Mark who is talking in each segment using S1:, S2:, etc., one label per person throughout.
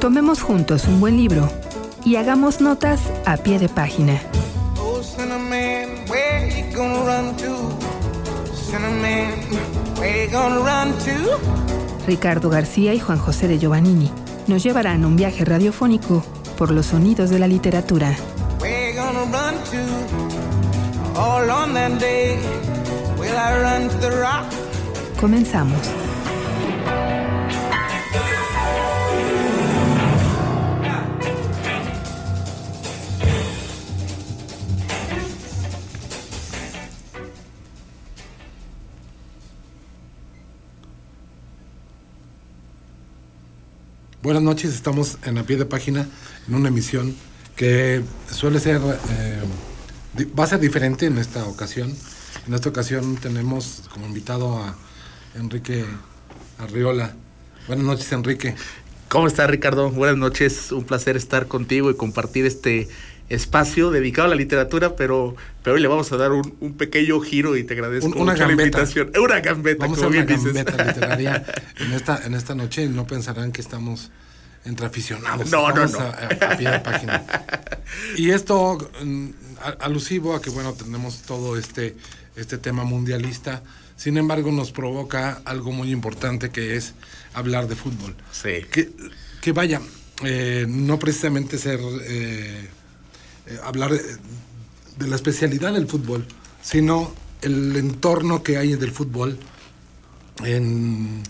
S1: Tomemos juntos un buen libro y hagamos notas a pie de página. Ricardo García y Juan José de Giovannini nos llevarán un viaje radiofónico por los sonidos de la literatura.
S2: Where
S3: Buenas noches, estamos en a pie de página en una emisión que suele ser, eh, va a ser diferente en esta ocasión. En esta ocasión tenemos como invitado a Enrique Arriola. Buenas noches, Enrique.
S4: ¿Cómo está Ricardo? Buenas noches, un placer estar contigo y compartir este espacio dedicado a la literatura, pero, pero hoy le vamos a dar un, un pequeño giro y te agradezco
S3: Un- una
S4: mucho la
S3: gambeta.
S4: invitación. Una gambeta,
S3: Vamos a
S4: como
S3: hacer
S4: bien
S3: una
S4: dices.
S3: gambeta literaria en esta, en esta noche y no pensarán que estamos entre aficionados.
S4: No, no,
S3: Estamos
S4: no.
S3: A, a pie de página. Y esto mm, a- alusivo a que, bueno, tenemos todo este, este tema mundialista. Sin embargo, nos provoca algo muy importante que es hablar de fútbol.
S4: Sí.
S3: Que, que vaya, eh, no precisamente ser eh, eh, hablar eh, de la especialidad del fútbol, sino el entorno que hay del fútbol en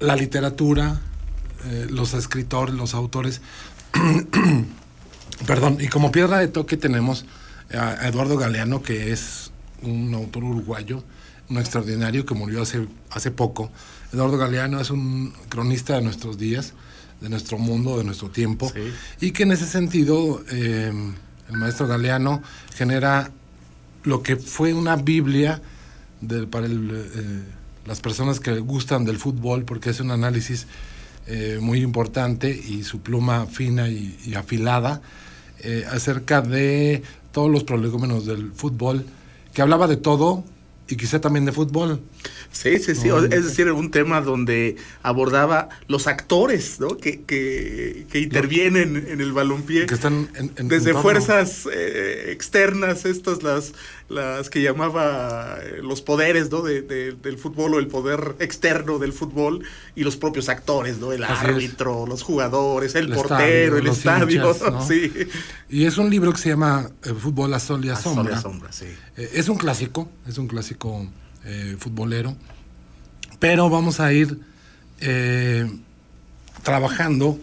S3: la literatura, eh, los escritores, los autores. Perdón, y como piedra de toque tenemos a Eduardo Galeano, que es un autor uruguayo, un extraordinario que murió hace, hace poco. Eduardo Galeano es un cronista de nuestros días, de nuestro mundo, de nuestro tiempo,
S4: Sí.
S3: y que en ese sentido eh, el maestro Galeano genera lo que fue una Biblia de- para el, eh, las personas que gustan del fútbol, porque es un análisis eh, muy importante y su pluma fina y, y afilada eh, acerca de todos los prolegómenos del fútbol, que hablaba de todo y quizá también de fútbol.
S4: Sí, sí, sí. Es decir, un tema donde abordaba los actores ¿no? que, que, que intervienen en el balompié.
S3: Que están en- en-
S4: Desde
S3: en
S4: fuerzas eh, externas, estas las, las que llamaba eh, los poderes ¿no? de- de- del fútbol o el poder externo del fútbol y los propios actores, ¿no? el
S3: Así es.
S4: árbitro, los jugadores, el,
S3: El
S4: portero,
S3: estadio,
S4: el estadio.
S3: hinchas, ¿no?
S4: Sí.
S3: Y es un libro que se llama eh, Fútbol a Sol y a
S4: A sol y
S3: Sombra.
S4: a sombra, sí.
S3: Eh, es un clásico, es un clásico eh, futbolero, pero vamos a ir eh, trabajando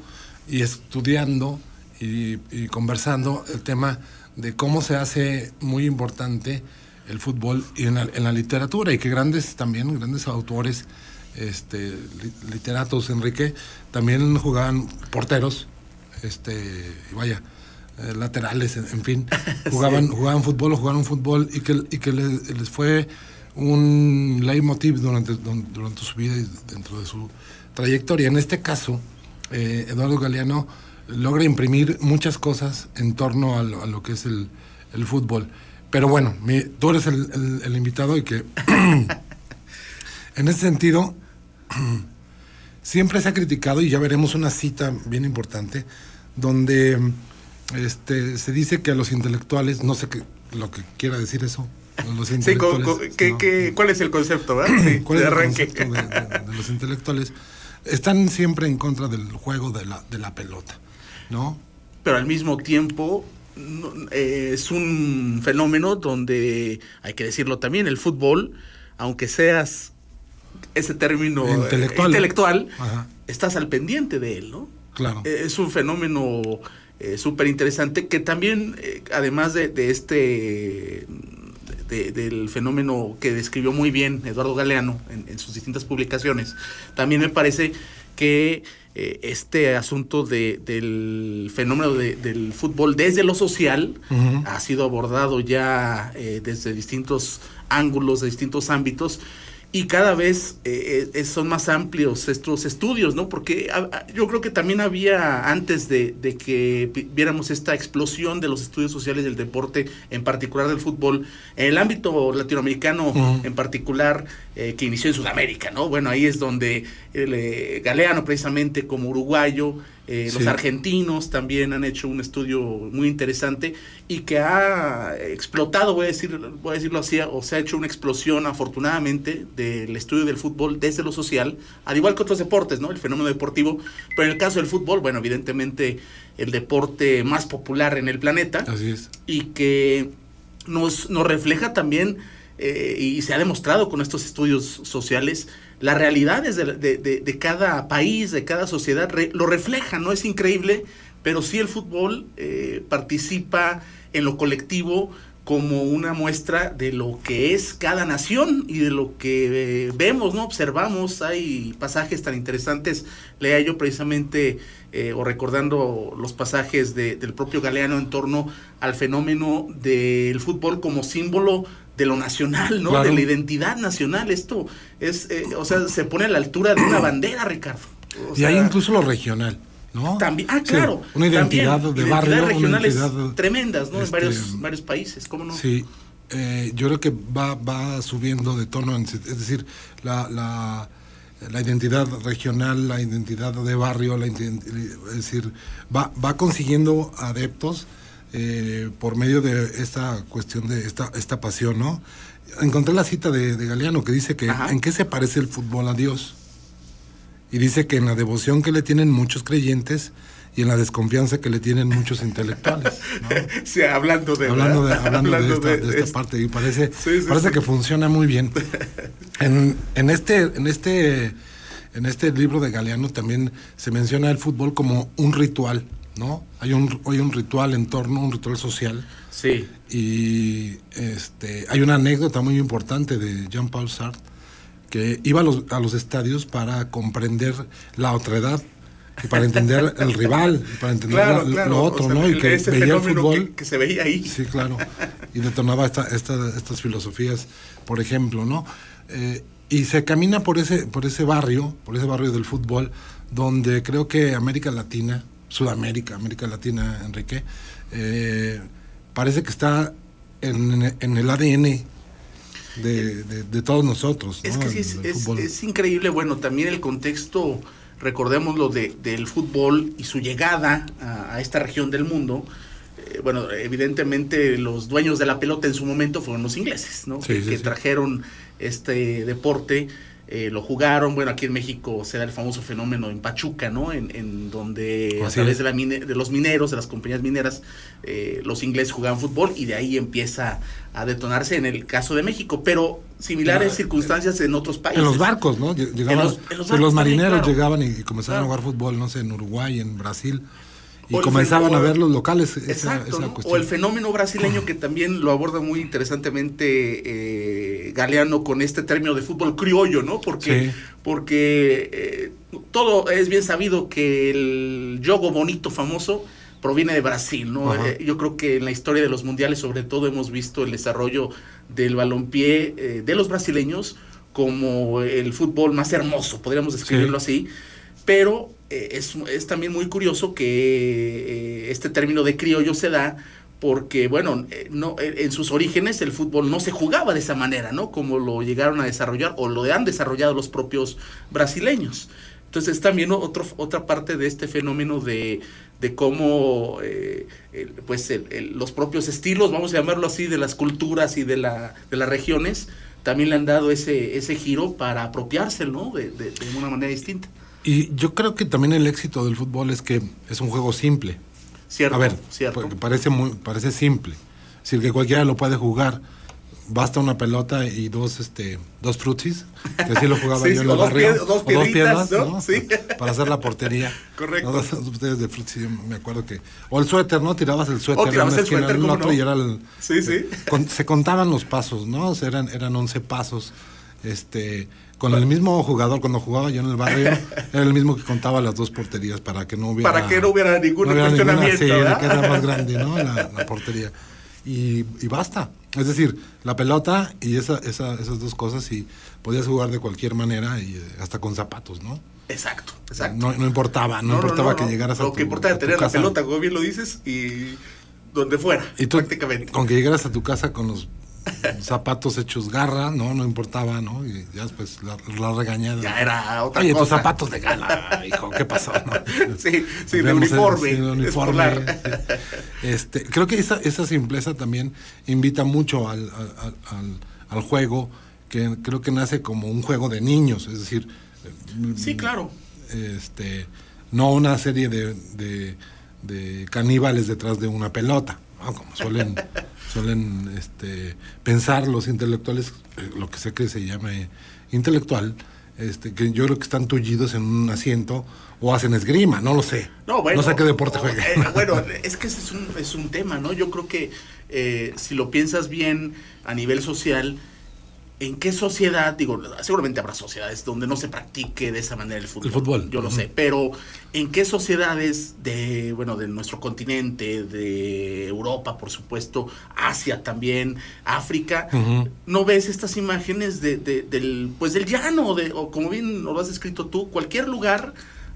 S3: y estudiando y, y conversando el tema de cómo se hace muy importante el fútbol y en la, en la literatura y que grandes también, grandes autores, este, li- literatos, Enrique, también jugaban porteros, este, y vaya, eh, laterales, en, en fin, jugaban, jugaban fútbol o jugaron fútbol y que, y que les, les fue un leitmotiv durante, durante su vida y dentro de su trayectoria. En este caso, eh, Eduardo Galeano logra imprimir muchas cosas en torno a lo, a lo que es el, el fútbol. Pero bueno, tú eres el, el- invitado y que en ese sentido siempre se ha criticado y ya veremos una cita bien importante donde este, se dice que a los intelectuales, no sé qué, lo que quiera decir eso, los
S4: Sí, co-
S3: intelectuales,
S4: co- ¿qué-
S3: ¿no?
S4: qué- ¿cuál es el concepto? verdad? Sí,
S3: ¿Cuál
S4: de
S3: es el
S4: arranque.
S3: concepto de, de- de los intelectuales? Están siempre en contra del juego de la, de la pelota, ¿no?
S4: pero al mismo tiempo eh, es un fenómeno donde, hay que decirlo también, el fútbol, aunque seas ese término eh,
S3: Intelectual.
S4: estás al pendiente de él, ¿no?
S3: Claro.
S4: Eh, Es un fenómeno súper interesante que también, eh, además de, de este, de- del fenómeno que describió muy bien Eduardo Galeano en, en sus distintas publicaciones, también me parece que eh, este asunto de- del fenómeno de- del fútbol desde lo social ha sido abordado ya eh, desde distintos ángulos, de distintos ámbitos, y cada vez eh, eh, son más amplios estos estudios, ¿no? Porque a- yo creo que también había, antes de, de que viéramos esta explosión de los estudios sociales del deporte, en particular del fútbol, en el ámbito latinoamericano en particular, eh, que inició en Sudamérica, ¿no? Bueno, ahí es donde el, eh, Galeano, precisamente como uruguayo, eh, los argentinos también han hecho un estudio muy interesante y que ha explotado, voy a, decir, voy a decirlo así, o se ha hecho una explosión afortunadamente del estudio del fútbol desde lo social, al igual que otros deportes, ¿no? El fenómeno deportivo, pero en el caso del fútbol, bueno, evidentemente el deporte más popular en el planeta
S3: Así es.
S4: y que nos, nos refleja también, eh, y se ha demostrado con estos estudios sociales, las realidades de, de- de- de cada país, de cada sociedad, re- lo refleja, ¿no? Es increíble, pero sí el fútbol eh, participa en lo colectivo como una muestra de lo que es cada nación y de lo que eh, vemos, ¿no? Observamos, hay pasajes tan interesantes, leía yo precisamente eh, o recordando los pasajes de- del propio Galeano en torno al fenómeno del fútbol como símbolo de lo nacional, ¿no?
S3: Claro.
S4: De la identidad nacional. Esto es, eh, o sea, se pone a la altura de una bandera, Ricardo. O
S3: y hay incluso lo regional, ¿no?
S4: también, ah,
S3: Sí,
S4: claro.
S3: una identidad
S4: también,
S3: de barrio, una
S4: regionales
S3: identidad,
S4: tremendas, ¿no?
S3: este,
S4: en varios, varios países, ¿cómo no?
S3: Sí, eh, yo creo que va, va subiendo de tono, en- es decir, la, la, la identidad regional, la identidad de barrio, la es decir, va, va consiguiendo adeptos eh, por medio de esta cuestión de esta, esta pasión, ¿no? Encontré la cita de, de Galeano que dice que
S4: Ajá.
S3: en qué se parece el fútbol a Dios. Y dice que en la devoción que le tienen muchos creyentes y en la desconfianza que le tienen muchos intelectuales. ¿no?
S4: Sí, hablando de
S3: hablando de, esta,
S4: de-
S3: parte y parece,
S4: Sí, sí,
S3: parece
S4: sí.
S3: que funciona muy bien. En, en este, en este, en este libro de Galeano también se menciona el fútbol como un ritual, ¿no? Hay un, hay un ritual en torno, un ritual social.
S4: Sí,
S3: Y este, hay una anécdota muy importante de Jean-Paul Sartre que iba a los, a los estadios para comprender la otredad y para entender el rival, y para entender
S4: claro,
S3: la-
S4: claro.
S3: lo
S4: o
S3: otro,
S4: sea,
S3: ¿no? Y que veía el fútbol.
S4: que, que se veía ahí.
S3: Sí, claro. Y detonaba esta, esta- estas filosofías, por ejemplo, ¿no? Eh, y se camina por ese, por ese barrio, por ese barrio del fútbol, donde creo que América Latina, Sudamérica, América Latina, Enrique, eh, parece que está en, en el ADN de, de- de todos nosotros.
S4: Es que sí, es, es- es increíble. Bueno, también el contexto, recordémoslo, de, del fútbol y su llegada a, a esta región del mundo. Eh, bueno, evidentemente los dueños de la pelota en su momento fueron los ingleses, ¿no?
S3: Sí,
S4: que
S3: sí,
S4: que
S3: sí.
S4: trajeron este deporte, eh, lo jugaron. Bueno, aquí en México se da el famoso fenómeno en Pachuca, ¿no? En, en donde a través de, la mine- de los mineros, de las compañías mineras, eh, los ingleses jugaban fútbol y de ahí empieza a detonarse en el caso de México. Pero similares
S3: Ya,
S4: circunstancias en otros países.
S3: En los barcos, ¿no? Lle- Llegaban,
S4: los- en los barcos
S3: los
S4: también,
S3: marineros
S4: claro.
S3: llegaban y, y comenzaban
S4: Claro.
S3: a jugar fútbol, no sé, en Uruguay, en Brasil, y
S4: O
S3: comenzaban a ver los locales esa,
S4: Exacto,
S3: esa
S4: ¿no? o el fenómeno brasileño que también lo aborda muy interesantemente eh, Galeano con este término de fútbol criollo, ¿no? Porque,
S3: Sí.
S4: porque eh, todo es bien sabido que el yogo bonito famoso proviene de Brasil, ¿no? Eh, yo creo que en la historia de los mundiales sobre todo hemos visto el desarrollo del balompié eh, de los brasileños como el fútbol más hermoso, podríamos describirlo así, pero eh, es, es también muy curioso que eh, este término de criollo se da porque, bueno, eh, no, en sus orígenes el fútbol no se jugaba de esa manera, ¿no? Como lo llegaron a desarrollar o lo han desarrollado los propios brasileños. Entonces también otro, otra parte de este fenómeno de, de cómo pues los propios estilos, vamos a llamarlo así, de las culturas y de, la, de las regiones, también le han dado ese, ese giro para apropiarse, ¿no? De, de- de una manera distinta.
S3: Y yo creo que también el éxito del fútbol es que es un juego simple.
S4: Cierto,
S3: a ver,
S4: cierto.
S3: parece muy, parece simple. Es decir, que cualquiera lo puede jugar. Basta una pelota y dos, este, dos frutis, que así lo jugaba
S4: Sí,
S3: yo en
S4: o
S3: el
S4: dos dos
S3: o
S4: piedritas, ¿no? Sí.
S3: Para hacer la portería.
S4: Correcto.
S3: No, ustedes de frutis, me acuerdo que. O el suéter, ¿no? Tirabas el suéter.
S4: O tirabas el suéter, ¿cómo
S3: otro
S4: no?
S3: y era el.
S4: Sí, sí.
S3: con- se contaban los pasos, ¿no? O sea, eran, eran 11 pasos. Este, con el mismo jugador, cuando jugaba yo en el barrio, era el mismo que contaba las dos porterías para que no hubiera.
S4: Para que no hubiera ningún
S3: no hubiera
S4: cuestionamiento,
S3: ninguna- sí, que era más grande, ¿no? La, la portería. y, y basta. Es decir, la pelota y esa, esa- esas dos cosas y podías jugar de cualquier manera y eh, hasta con zapatos, ¿no?
S4: Exacto, exacto.
S3: No, no importaba, no, importaba que llegaras a
S4: Lo
S3: tu,
S4: que importaba era tener la
S3: casa.
S4: pelota, como bien lo dices, y donde fuera,
S3: Y tú,
S4: prácticamente.
S3: con que llegaras a tu casa con los zapatos hechos garra, no, no importaba, ¿no? Y ya después la, la regañada.
S4: Ya era otra
S3: Oye, tus
S4: cosa.
S3: zapatos de gala, hijo, ¿qué pasó? no?
S4: Sí, sí, de
S3: el-
S4: uniforme,
S3: sí, de uniforme, sí. Este, creo que esa, esa simpleza también invita mucho al, al- al- al- al juego, que creo que nace como un juego de niños, es decir,
S4: Sí, claro.
S3: este, no una serie de, de- de caníbales detrás de una pelota, ¿no? como suelen, suelen este, pensar los intelectuales, eh, lo que sé que se llame intelectual, este, que yo creo que están tullidos en un asiento o hacen esgrima, no lo sé.
S4: No, bueno,
S3: sé qué deporte
S4: o-
S3: jueguen.
S4: eh, bueno, es que ese es un, es un tema, ¿no? Yo creo que eh, si lo piensas bien a nivel social, ¿en qué sociedad? Digo, seguramente habrá sociedades donde no se practique de esa manera el fútbol.
S3: El fútbol,
S4: Yo lo sé, pero ¿en qué sociedades de, bueno, de nuestro continente, de Europa, por supuesto, Asia también, África, no ves estas imágenes de, de- del, pues del llano, de, o como bien lo has escrito tú, cualquier lugar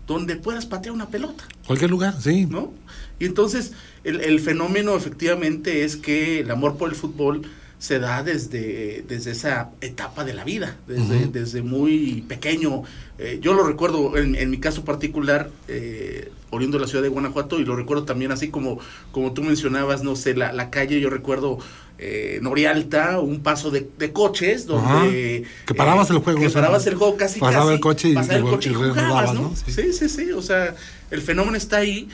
S4: donde puedas patear una pelota.
S3: Cualquier lugar, sí.
S4: ¿no? Y entonces el, el fenómeno efectivamente es que el amor por el fútbol se da desde, desde esa etapa de la vida, desde, desde muy pequeño. Eh, yo lo recuerdo en, en mi caso particular, eh, oriundo de la ciudad de Guanajuato, y lo recuerdo también así como, como tú mencionabas, no sé, la, la calle, yo recuerdo eh, Norialta, un paso de, de coches donde...
S3: Ajá. Que parabas el juego,
S4: Que
S3: o sea,
S4: parabas el juego casi,
S3: pasaba
S4: casi.
S3: el coche y-
S4: pasaba el coche y jugabas, ¿no?
S3: ¿no? Sí.
S4: Sí, sí, sí. O sea, el fenómeno está ahí.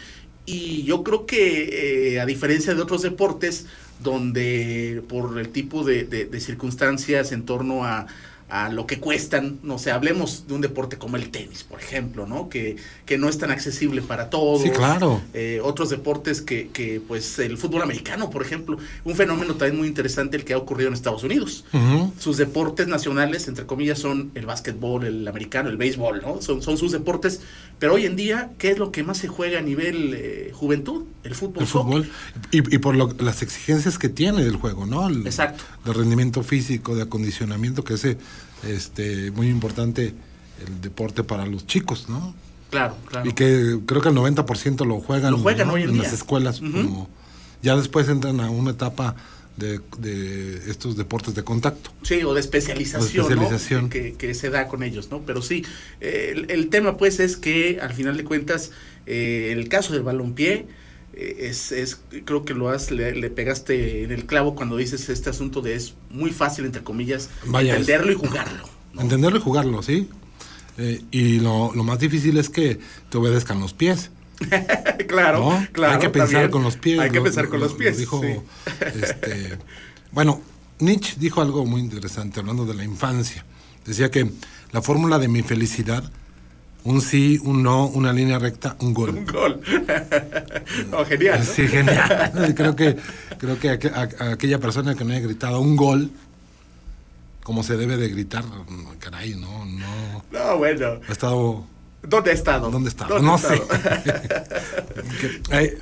S4: Y yo creo que, eh, a diferencia de otros deportes, donde por el tipo de, de- de circunstancias en torno a, a lo que cuestan, no sé, hablemos de un deporte como el tenis, por ejemplo, ¿no? Que, que no es tan accesible para todos.
S3: Sí, claro.
S4: Eh, otros deportes que, que, pues, el fútbol americano, por ejemplo, un fenómeno también muy interesante el que ha ocurrido en Estados Unidos sus deportes nacionales, entre comillas, son el básquetbol, el americano, el béisbol, ¿no? Son, son sus deportes. Pero hoy en día, ¿qué es lo que más se juega a nivel eh, juventud? El fútbol.
S3: El fútbol. Y, y por lo- las exigencias que tiene el juego, ¿no? El-
S4: Exacto.
S3: De rendimiento físico, de acondicionamiento, que es este, muy importante el deporte para los chicos, ¿no?
S4: Claro, claro.
S3: Y que creo que el 90% lo juegan,
S4: Lo juegan
S3: ¿no?
S4: hoy en
S3: en
S4: día.
S3: las escuelas. Como- ya después entran a una etapa de, de estos deportes de contacto.
S4: Sí, o de especialización,
S3: O de especialización.
S4: ¿no? Que, que se da con ellos, ¿no? Pero sí, el, el tema pues es que al final de cuentas, eh, el caso del balompié, eh, es, es, creo que lo has, le, le pegaste en el clavo cuando dices este asunto de es muy fácil, entre comillas,
S3: Vaya, es-
S4: entenderlo y jugarlo. ¿no?
S3: Entenderlo y jugarlo, ¿sí? Eh, y lo, lo más difícil es que te obedezcan los pies.
S4: claro,
S3: ¿no?
S4: claro.
S3: Hay que pensar
S4: también.
S3: con los pies.
S4: Hay que
S3: lo-
S4: pensar con
S3: lo-
S4: los pies.
S3: lo dijo,
S4: sí.
S3: este, bueno, Nietzsche dijo algo muy interesante hablando de la infancia. Decía que la fórmula de mi felicidad, un sí, un no, una línea recta, un
S4: Un
S3: gol.
S4: gol. Oh, genial. ¿no?
S3: Sí, genial. creo que, creo que aqu- aquella persona que no haya gritado un gol, como se debe de gritar, caray, no, no.
S4: No, bueno.
S3: Ha estado
S4: ¿Dónde ha estado?
S3: ¿Dónde?
S4: ¿Dónde
S3: no sé.
S4: estado?
S3: Que, eh,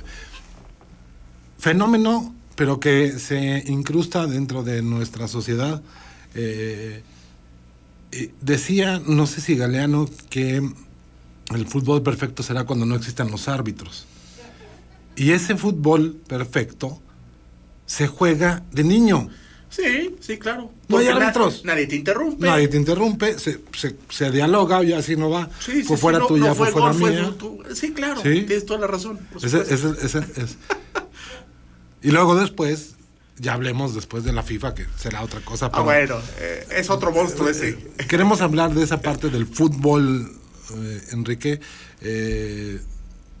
S3: fenómeno, pero que se incrusta dentro de nuestra sociedad. Eh, eh, decía, no sé si Galeano, que el fútbol perfecto será cuando no existan los árbitros. Y ese fútbol perfecto se juega de niño.
S4: Sí, sí, claro.
S3: No hay árbitros.
S4: Nadie te interrumpe.
S3: Nadie te interrumpe, se, se, se dialoga, ya así no va.
S4: Sí, sí,
S3: fue
S4: sí,
S3: fuera
S4: no-
S3: tuya,
S4: no
S3: fue,
S4: fue
S3: fuera
S4: gol, fue
S3: mía.
S4: tú- Sí, claro.
S3: Sí.
S4: Tienes toda la razón.
S3: Ese- ese- ese- es- Y luego después, ya hablemos después de la FIFA, que será otra cosa.
S4: Ah,
S3: pero-
S4: bueno. eh, es otro monstruo ese.
S3: Eh, Queremos hablar de esa parte del fútbol, eh, Enrique, eh,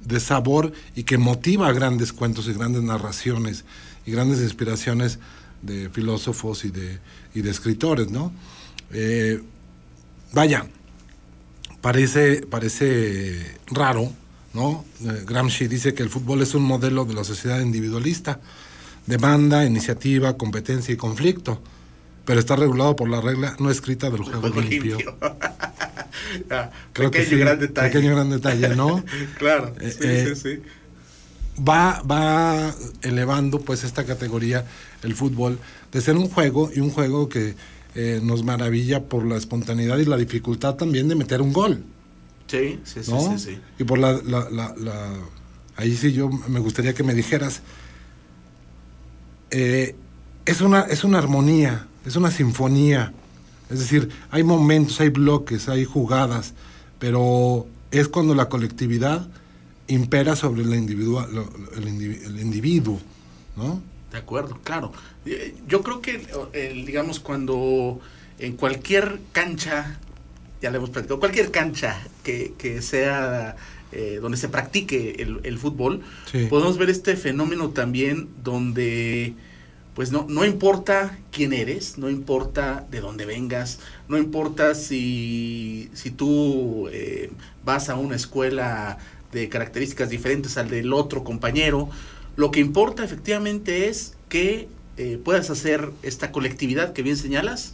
S3: de sabor y que motiva grandes cuentos y grandes narraciones y grandes inspiraciones de filósofos y de, y de escritores, ¿no? Eh, vaya, parece, parece raro, ¿no? Eh, Gramsci dice que el fútbol es un modelo de la sociedad individualista, demanda, iniciativa, competencia y conflicto, pero está regulado por la regla no escrita del juego,
S4: Juego
S3: limpio.
S4: limpio. Ah,
S3: Creo que
S4: pequeño
S3: sí,
S4: gran detalle.
S3: pequeño gran detalle, ¿no?
S4: claro.
S3: Eh,
S4: sí,
S3: eh,
S4: sí, sí.
S3: va, va elevando pues esta categoría, el fútbol, de ser un juego y un juego que eh, nos maravilla por la espontaneidad y la dificultad también de meter un gol.
S4: Sí, sí, sí,
S3: ¿no?
S4: sí, sí.
S3: Y por la, la- la- la- Ahí sí yo me gustaría que me dijeras, eh, es, una, es una armonía, es una sinfonía. Es decir, hay momentos, hay bloques, hay jugadas, pero es cuando la colectividad impera sobre la individua- el individuo, ¿no?
S4: De acuerdo, claro. Eh, Yo creo que, eh, digamos, cuando en cualquier cancha, ya le hemos platicado, cualquier cancha que, que sea eh, donde se practique el, el fútbol,
S3: Sí.
S4: podemos ver este fenómeno también donde pues no, no importa quién eres, no importa de dónde vengas, no importa si, si tú eh, vas a una escuela de características diferentes al del otro compañero, lo que importa efectivamente es que eh, puedas hacer esta colectividad que bien señalas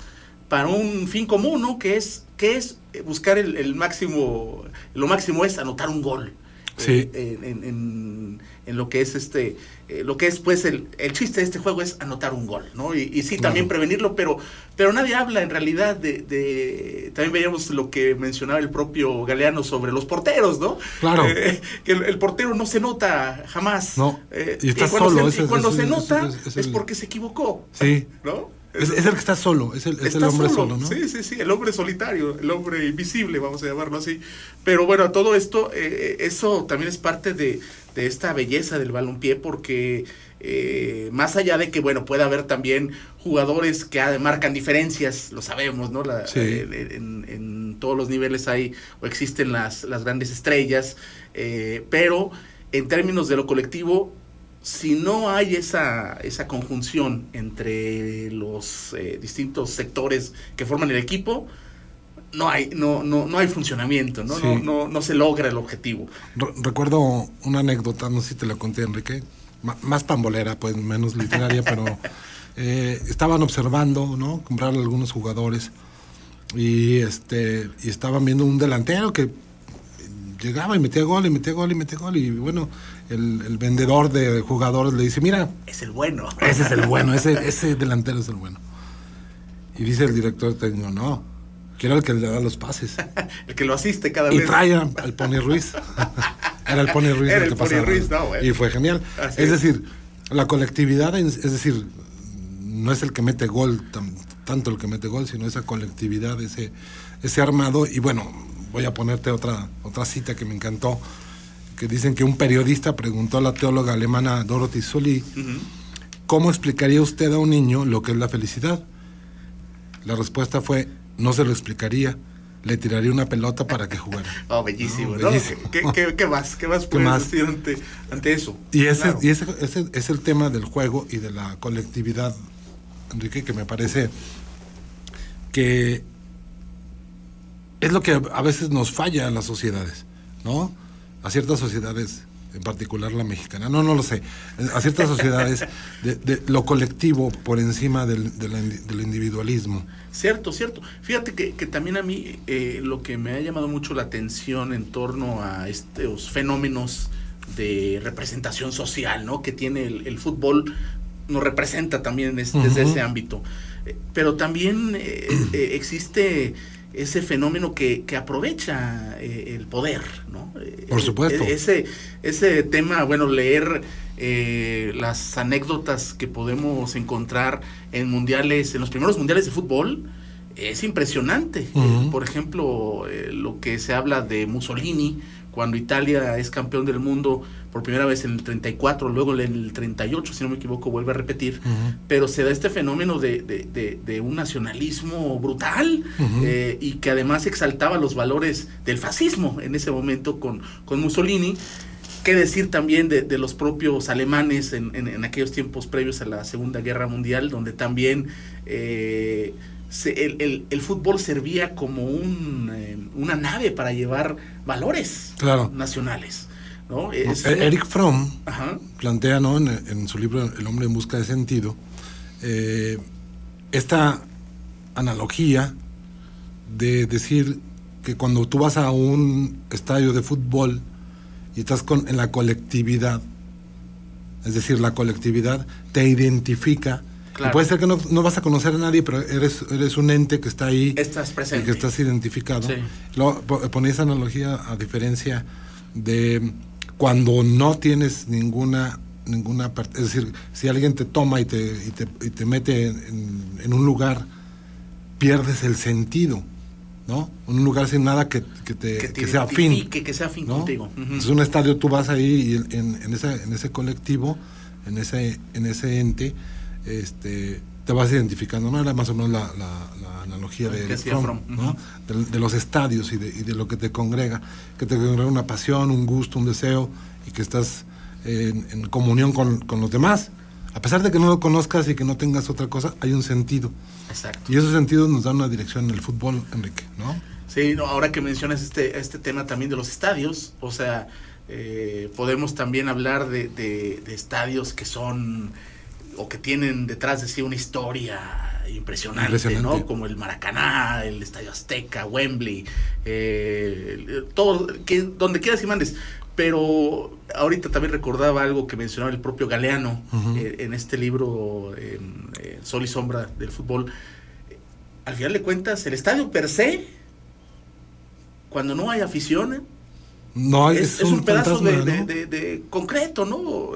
S4: para un fin común, ¿no? Que es, que es eh, buscar el, el máximo, lo máximo es anotar un gol.
S3: Sí.
S4: Eh, en, en- en lo que es este, eh, lo que es pues el, el chiste de este juego es anotar un gol, ¿no? Y, y sí, también
S3: Claro.
S4: prevenirlo, pero, pero nadie habla en realidad de, de- también veíamos lo que mencionaba el propio Galeano sobre los porteros, ¿no?
S3: Claro.
S4: Eh, que el, el portero no se nota jamás.
S3: No, y está
S4: cuando
S3: solo,
S4: se,
S3: ese-
S4: y cuando
S3: ese-
S4: se
S3: ese-
S4: nota es porque se equivocó,
S3: Sí.
S4: ¿no?
S3: Es, es el que está solo, es el, es el
S4: Está
S3: hombre solo, ¿no?
S4: Sí, sí, sí, el hombre solitario, el hombre invisible, vamos a llamarlo así. Pero bueno, todo esto, eh, eso también es parte de, de esta belleza del balompié porque eh, más allá de que, bueno, puede haber también jugadores que marcan diferencias, lo sabemos, ¿no? La-
S3: Sí.
S4: eh, en, en todos los niveles hay o existen las, las grandes estrellas, eh, pero en términos de lo colectivo, si no hay esa, esa conjunción entre los eh, distintos sectores que forman el equipo, no hay, no, no, no hay funcionamiento, ¿no?
S3: Sí.
S4: No, no, no se logra el objetivo.
S3: Re- Recuerdo una anécdota, no sé si te la conté, Enrique, más pambolera, pues menos literaria, pero eh, estaban observando, ¿no? Comprar algunos jugadores y este y estaban viendo un delantero que llegaba y metía gol y metía gol y metía gol y bueno, el, el vendedor de jugadores le dice, mira,
S4: Es el bueno.
S3: ese es el bueno, ese, ese delantero es el bueno. Y dice el director técnico, no, quiero el que le da los pases.
S4: el que lo asiste cada
S3: Y
S4: vez.
S3: trae al Pony Ruiz. Era el Pony Ruiz
S4: Era
S3: el
S4: el
S3: que
S4: Pony
S3: pasaba.
S4: Ruiz, no, bueno.
S3: Y fue genial.
S4: Así
S3: es
S4: es.
S3: decir, la colectividad, es decir, no es el que mete gol, tanto el que mete gol, sino esa colectividad, ese, ese armado. Y bueno, voy a ponerte otra, otra cita que me encantó, que dicen que un periodista preguntó a la teóloga alemana Dorothy Sully. ¿cómo explicaría usted a un niño lo que es la felicidad? La respuesta fue, no se lo explicaría, le tiraría una pelota para que jugara.
S4: Oh, bellísimo,
S3: No,
S4: ¿no?
S3: bellísimo.
S4: ¿Qué, qué- qué más? ¿Qué más puedes
S3: más?
S4: decir ante, ante eso?
S3: Y ese,
S4: Claro.
S3: y ese, ese es el tema del juego y de la colectividad, Enrique, que me parece que es lo que a veces nos falla en las sociedades, ¿no? A ciertas sociedades, en particular la mexicana, no, no lo sé, a ciertas sociedades de, de lo colectivo por encima del, del individualismo.
S4: Cierto, cierto. Fíjate que, que también a mí eh, lo que me ha llamado mucho la atención en torno a estos fenómenos de representación social, ¿no? Que tiene el, el fútbol, nos representa también es- desde ese ámbito. Eh, Pero también eh, eh, existe ese fenómeno que, que aprovecha eh, el poder, ¿no? Eh,
S3: Por supuesto.
S4: eh, ese, ese tema, bueno, leer eh, las anécdotas que podemos encontrar en mundiales, en los primeros mundiales de fútbol, es impresionante. Por ejemplo, eh, lo que se habla de Mussolini, cuando Italia es campeón del mundo por primera vez en el 34, luego en el 38, si no me equivoco, vuelve a repetir. Pero se da este fenómeno de, de- de- de un nacionalismo brutal eh, y que además exaltaba los valores del fascismo en ese momento con, con Mussolini. ¿Qué decir también de, de los propios alemanes en, en- en aquellos tiempos previos a la Segunda Guerra Mundial, donde también eh, se- el, el- el fútbol servía como un, eh, una nave para llevar valores
S3: Claro.
S4: nacionales? ¿no? Es-
S3: E- Eric Fromm
S4: Ajá.
S3: plantea ¿no? en, en su libro El hombre en busca de sentido eh, esta analogía de decir que cuando tú vas a un estadio de fútbol y estás con, en la colectividad, Es decir, la colectividad te identifica. Y
S4: Claro.
S3: puede ser que no, no vas a conocer a nadie, pero eres, eres un ente que está ahí.
S4: Estás
S3: y
S4: presente.
S3: que estás identificado.
S4: Sí.
S3: Luego, po- ponía esa analogía a diferencia de cuando no tienes ninguna ninguna parte, es decir, si alguien te toma y te, y te, y te mete en, en un lugar, pierdes el sentido, ¿no? Un lugar sin nada que, que te,
S4: que, te
S3: que sea afín.
S4: identifique, que sea afín
S3: ¿no?
S4: contigo.
S3: Es un estadio, tú vas ahí y en, en ese, en ese colectivo, en ese, en ese ente, este, te vas identificando, ¿no? Era más o menos la, la- la analogía de,
S4: Que
S3: de los estadios y de, y de lo que te congrega, que te congrega una pasión, un gusto, un deseo, y que estás en, en comunión con, con los demás. A pesar de que no lo conozcas y que no tengas otra cosa, hay un sentido.
S4: Exacto.
S3: Y esos sentidos nos dan una dirección en el fútbol, Enrique, ¿no?
S4: Sí, no, ahora que mencionas este, este tema también de los estadios, o sea, eh, podemos también hablar de estadios que son o que tienen detrás de sí una historia impresionante,
S3: Impresionante.
S4: ¿no? Como el Maracaná, el Estadio Azteca, Wembley, eh, todo, que, donde quieras y mandes. Pero ahorita también recordaba algo que mencionaba el propio Galeano eh, en este libro eh, eh, Sol y Sombra del Fútbol. Al final de cuentas, el estadio per se cuando no hay afición,
S3: No,
S4: es, es un, pedazo de,
S3: fantasma,
S4: de-
S3: ¿no?
S4: de- de concreto, ¿no?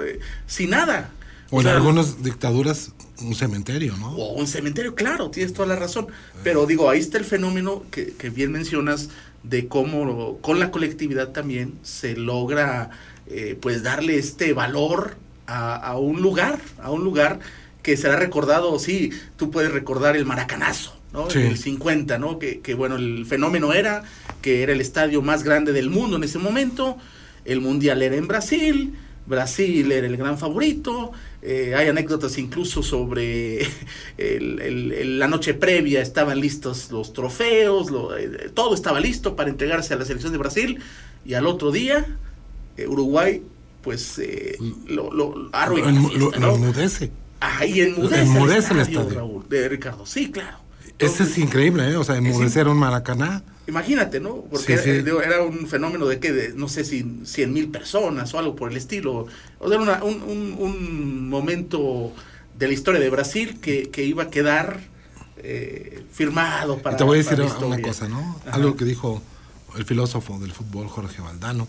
S4: Sin nada.
S3: O en
S4: sea,
S3: algunas dictaduras, un cementerio, ¿no?
S4: o un cementerio, claro, tienes toda la razón. Pero digo, ahí está el fenómeno que, que bien mencionas de cómo con la colectividad también se logra eh, pues darle este valor a, a un lugar, a un lugar que será recordado, sí, tú puedes recordar el maracanazo, ¿no?
S3: Sí.
S4: El 50, ¿no? Que, que bueno, el fenómeno era que era el estadio más grande del mundo en ese momento, el mundial era en Brasil, Brasil era el gran favorito, eh, hay anécdotas incluso sobre el- el- el- la noche previa, estaban listos los trofeos, lo- eh, todo estaba listo para entregarse a la selección de Brasil y al otro día eh, Uruguay pues eh, lo, lo arruina fiesta,
S3: lo-
S4: ¿no?
S3: lo enmudece.
S4: Ahí enmudece,
S3: Enmudece el
S4: estadio. Raúl, de Ricardo. Sí, claro.
S3: Ese es
S4: Entonces,
S3: increíble, ¿eh? O sea, enmudecer un maracaná.
S4: Imagínate, ¿no? Porque
S3: Sí, sí.
S4: eh, era un fenómeno de que, de, no sé si 100 mil personas o algo por el estilo. O sea, era una- un, un- un momento de la historia de Brasil que, que iba a quedar eh, firmado para.
S3: y te voy a decir una cosa, ¿no?
S4: Ajá.
S3: Algo que dijo el filósofo del fútbol, Jorge Valdano.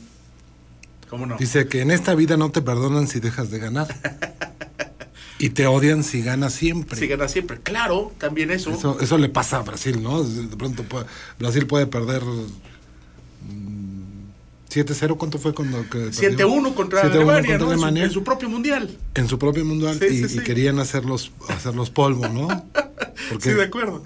S4: ¿Cómo no?
S3: Dice que en esta vida no te perdonan si dejas de ganar. y te odian si ganas siempre.
S4: Si gana siempre. Claro, también eso.
S3: Eso, eso le pasa a Brasil, ¿no? De pronto puede- Brasil puede perder mm, 7-0, ¿cuánto fue cuando que perdió?
S4: 7-1 contra
S3: 7-1
S4: Alemania,
S3: contra
S4: ¿no? En su-
S3: Alemania.
S4: En su propio mundial.
S3: en su propio mundial
S4: Sí,
S3: y,
S4: sí,
S3: y
S4: sí.
S3: querían hacerlos hacerlos polvo, ¿no? Porque
S4: Sí, de acuerdo.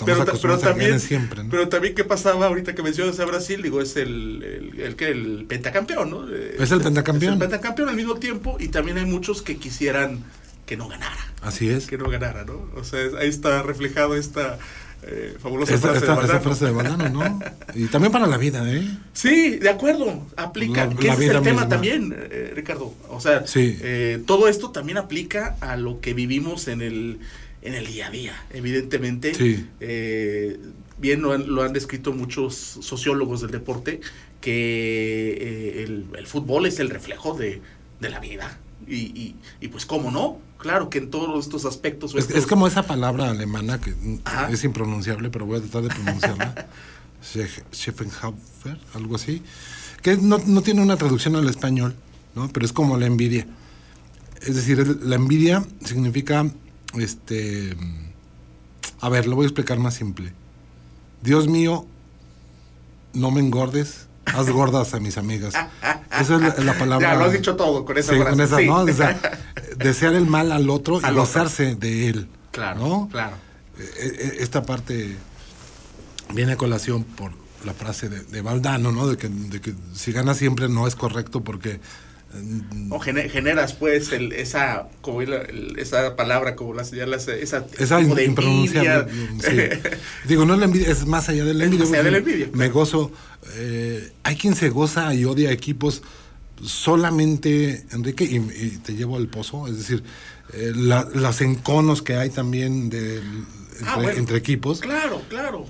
S3: Estamos
S4: Pero, pero
S3: acostumbrados a que
S4: también,
S3: ganen siempre, ¿no?
S4: pero también, ¿qué pasaba ahorita que mencionas a Brasil? Digo, es el, el, el que el pentacampeón, ¿no? Eh,
S3: Es el pentacampeón.
S4: Es el pentacampeón al mismo tiempo y también hay muchos que quisieran que no ganara.
S3: Así es.
S4: Que no ganara, ¿no? O sea, ahí está reflejado esta eh, fabulosa
S3: Esta,
S4: frase
S3: esta-
S4: de Valdano.
S3: frase de Valdano, ¿no? Y también para la vida, ¿eh?
S4: Sí, de acuerdo, aplica.
S3: La-
S4: que
S3: la
S4: ese es el tema
S3: misma.
S4: también, eh, Ricardo. O sea,
S3: Sí.
S4: eh, todo esto también aplica a lo que vivimos en el, en el día a día, evidentemente.
S3: Sí.
S4: Eh, bien lo han, lo han descrito muchos sociólogos del deporte, que eh, el, el fútbol es el reflejo de, de la vida. Y, y, y pues, ¿cómo no? Claro que en todos estos aspectos...
S3: Es,
S4: estos-
S3: es como esa palabra alemana que
S4: Ajá.
S3: es impronunciable, pero voy a tratar de pronunciarla. Scheffenhaufer, algo así. Que no, no tiene una traducción al español, ¿no? Pero es como la envidia. Es decir, la envidia significa, este... A ver, lo voy a explicar más simple. Dios mío, no me engordes, haz gordas a mis amigas. Esa es la, la palabra.
S4: Ya, lo has dicho todo con esa
S3: Sí,
S4: frase.
S3: con esa,
S4: sí.
S3: ¿no? O sea, desear el mal al otro y
S4: Al otro.
S3: gozarse de él.
S4: Claro,
S3: ¿no?
S4: claro.
S3: Eh, eh, Esta parte viene a colación por la frase de, de Valdano, ¿no? De que, de que si gana siempre no es correcto porque mm,
S4: O gene- generas pues el, esa como el- esa palabra como la señalas esa
S3: esa
S4: de
S3: impronunciable. sí. Digo, no es la envidia, es más allá de la envidia.
S4: más allá de la envidia,
S3: Me
S4: claro.
S3: gozo. eh, hay quien se goza y odia equipos solamente, Enrique, y, y te llevo al pozo, es decir, eh, la- las enconos que hay también de, entre,
S4: Ah, bueno.
S3: entre equipos.
S4: Claro, claro.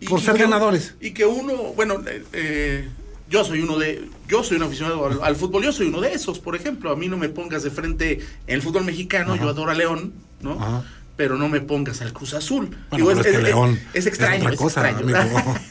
S4: Y-
S3: Por
S4: y
S3: ser
S4: que-
S3: ganadores.
S4: Y que uno, bueno, eh, eh, yo soy uno de, yo soy un aficionado al, al fútbol, yo soy uno de esos, por ejemplo. A mí no me pongas de frente en el fútbol mexicano,
S3: Ajá.
S4: yo adoro a León, ¿no?
S3: Ajá.
S4: Pero no me pongas al Cruz Azul.
S3: Bueno, pero es, que León
S4: es extraño,
S3: otra
S4: es
S3: cosa,
S4: extraño.
S3: amigo.